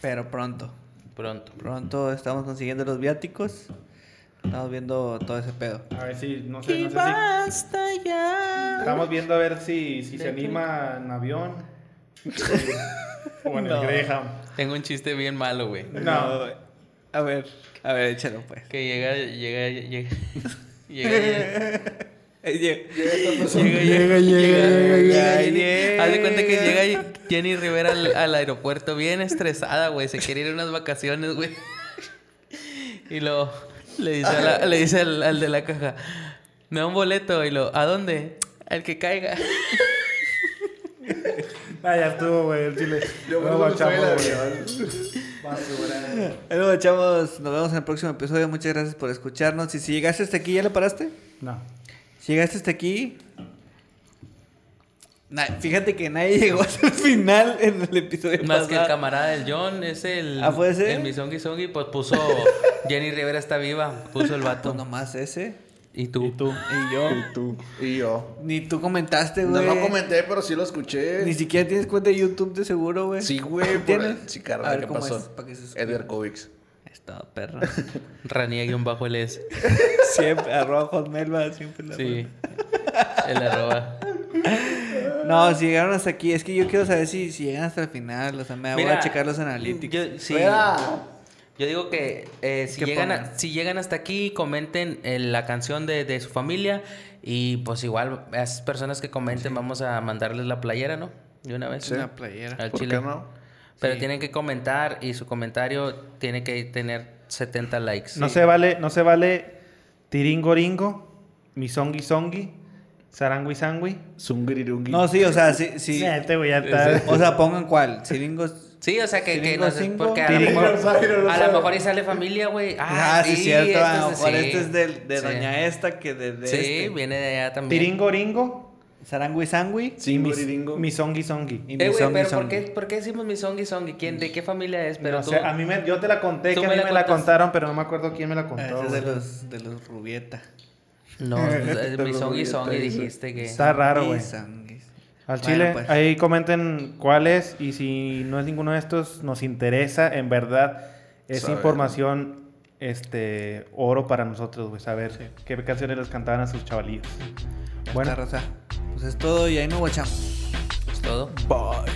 D: Pero pronto.
C: Pronto.
D: Pronto estamos consiguiendo los viáticos. Estamos viendo todo ese pedo.
A: A ver si, no sé, no sé si... Estamos viendo a ver si, si se anima en avión. o en
D: No.
A: el Greyhound.
C: Tengo un chiste bien malo, güey.
A: No.
D: A ver, a ver, échalo pues.
C: Que llega, llega, llega, llega, llega.
D: Lle-
C: Llega, llega,
A: llega,
D: llega.
C: Haz de cuenta que llega Jenny Rivera al, al aeropuerto bien estresada, güey. Se quiere ir a unas vacaciones, güey. Y lo le dice, a la- le dice al, al de la caja, me da un boleto. Y lo, ¿a dónde? Al que caiga.
A: Ah, ya estuvo, güey, el chile.
B: Yo
A: No, güey.
D: Bueno, chavos, nos vemos en el próximo episodio. Muchas gracias por escucharnos. Y si llegaste hasta aquí, ¿ya lo paraste?
A: No.
D: Si llegaste hasta aquí. na- fíjate que nadie llegó hasta el final en el episodio
C: Más que el camarada del John, es el...
D: Ah, ¿puede ser?
C: El Misongi Songi, pues puso... Jenny Rivera está viva. Puso el vato.
D: Pues nomás ese.
C: ¿Y tú?
A: Y tú.
D: Y yo.
B: Y tú. Y yo.
D: Ni tú comentaste,
B: No,
D: güey.
B: no comenté, pero sí lo escuché.
D: Ni siquiera tienes cuenta de YouTube de seguro, güey.
B: Sí, güey. por-
D: ¿Tienes?
B: Sí,
D: A
B: carnal,
D: ver,
B: ¿qué
D: ¿cómo
B: pasó?
D: es? Pa' que se.
B: Edgar Kovics.
D: Está perro.
C: Raniegue un bajo el S.
D: siempre, arroba hotmail, siempre la
C: Sí. El arroba.
D: No, si llegaron hasta aquí, es que yo quiero saber si, si llegan hasta el final. O sea, me voy a checar los analíticos.
C: Yo, sí,
B: Fuera.
C: Yo digo que eh, si, llegan a- si llegan hasta aquí, comenten eh, la canción de, de su familia. Y pues igual, a esas personas que comenten, vamos a mandarles la playera, ¿no? De una vez.
D: Una playera.
C: Al
B: ¿Por
C: chile.
B: qué no?
C: Pero
D: Sí.
C: tienen que comentar y su comentario tiene que tener 70 likes.
A: No
C: Sí.
A: se vale, no se vale tiringoringo, misongi songi, sarangui sangui.
B: Zungirirungi.
D: No, sí, o sea, sí, sí.
A: Sí, este güey ya está.
D: O sea, pongan cuál. Siringos.
C: Sí, o sea, que, que
D: Tiringo
C: no sé, porque a lo
A: Tiringo
C: mejor,
B: sabe, no lo
C: a lo mejor y sale familia, güey.
D: Ah, sí, cierto. A lo
C: este es-
D: mejor
C: sí.
D: este es del- de,
C: Sí.
D: doña esta que de, de
C: Sí,
D: este.
C: viene de allá también.
A: Tiringoringo,
D: Sarangui Sangui.
B: Singuri
A: mis, mi songi songi.
D: Y
C: Eh, güey, pero ¿por qué, ¿por qué decimos mi songi songi? ¿Quién, ¿De qué familia es? Pero
A: No
C: tú...
A: sé, a mí me, yo te la conté, que a
C: me
A: mí
C: la
A: me la contaron, pero no me acuerdo quién me la
D: Ah,
A: contó.
D: ese es de los, de los Rubieta.
C: No, es mi songi songi dijiste que...
A: Está raro, güey. Al
D: Bueno,
A: chile,
D: pues.
A: ahí comenten cuál es y si no es ninguno de estos, nos interesa, en verdad, es
B: Saber.
A: información, este, oro para nosotros, güey, saber qué canciones les cantaban a sus chavalillos.
D: Bueno,
A: Bueno,
D: raza. Pues es todo y ahí nos guachamos.
C: Es todo.
A: bye.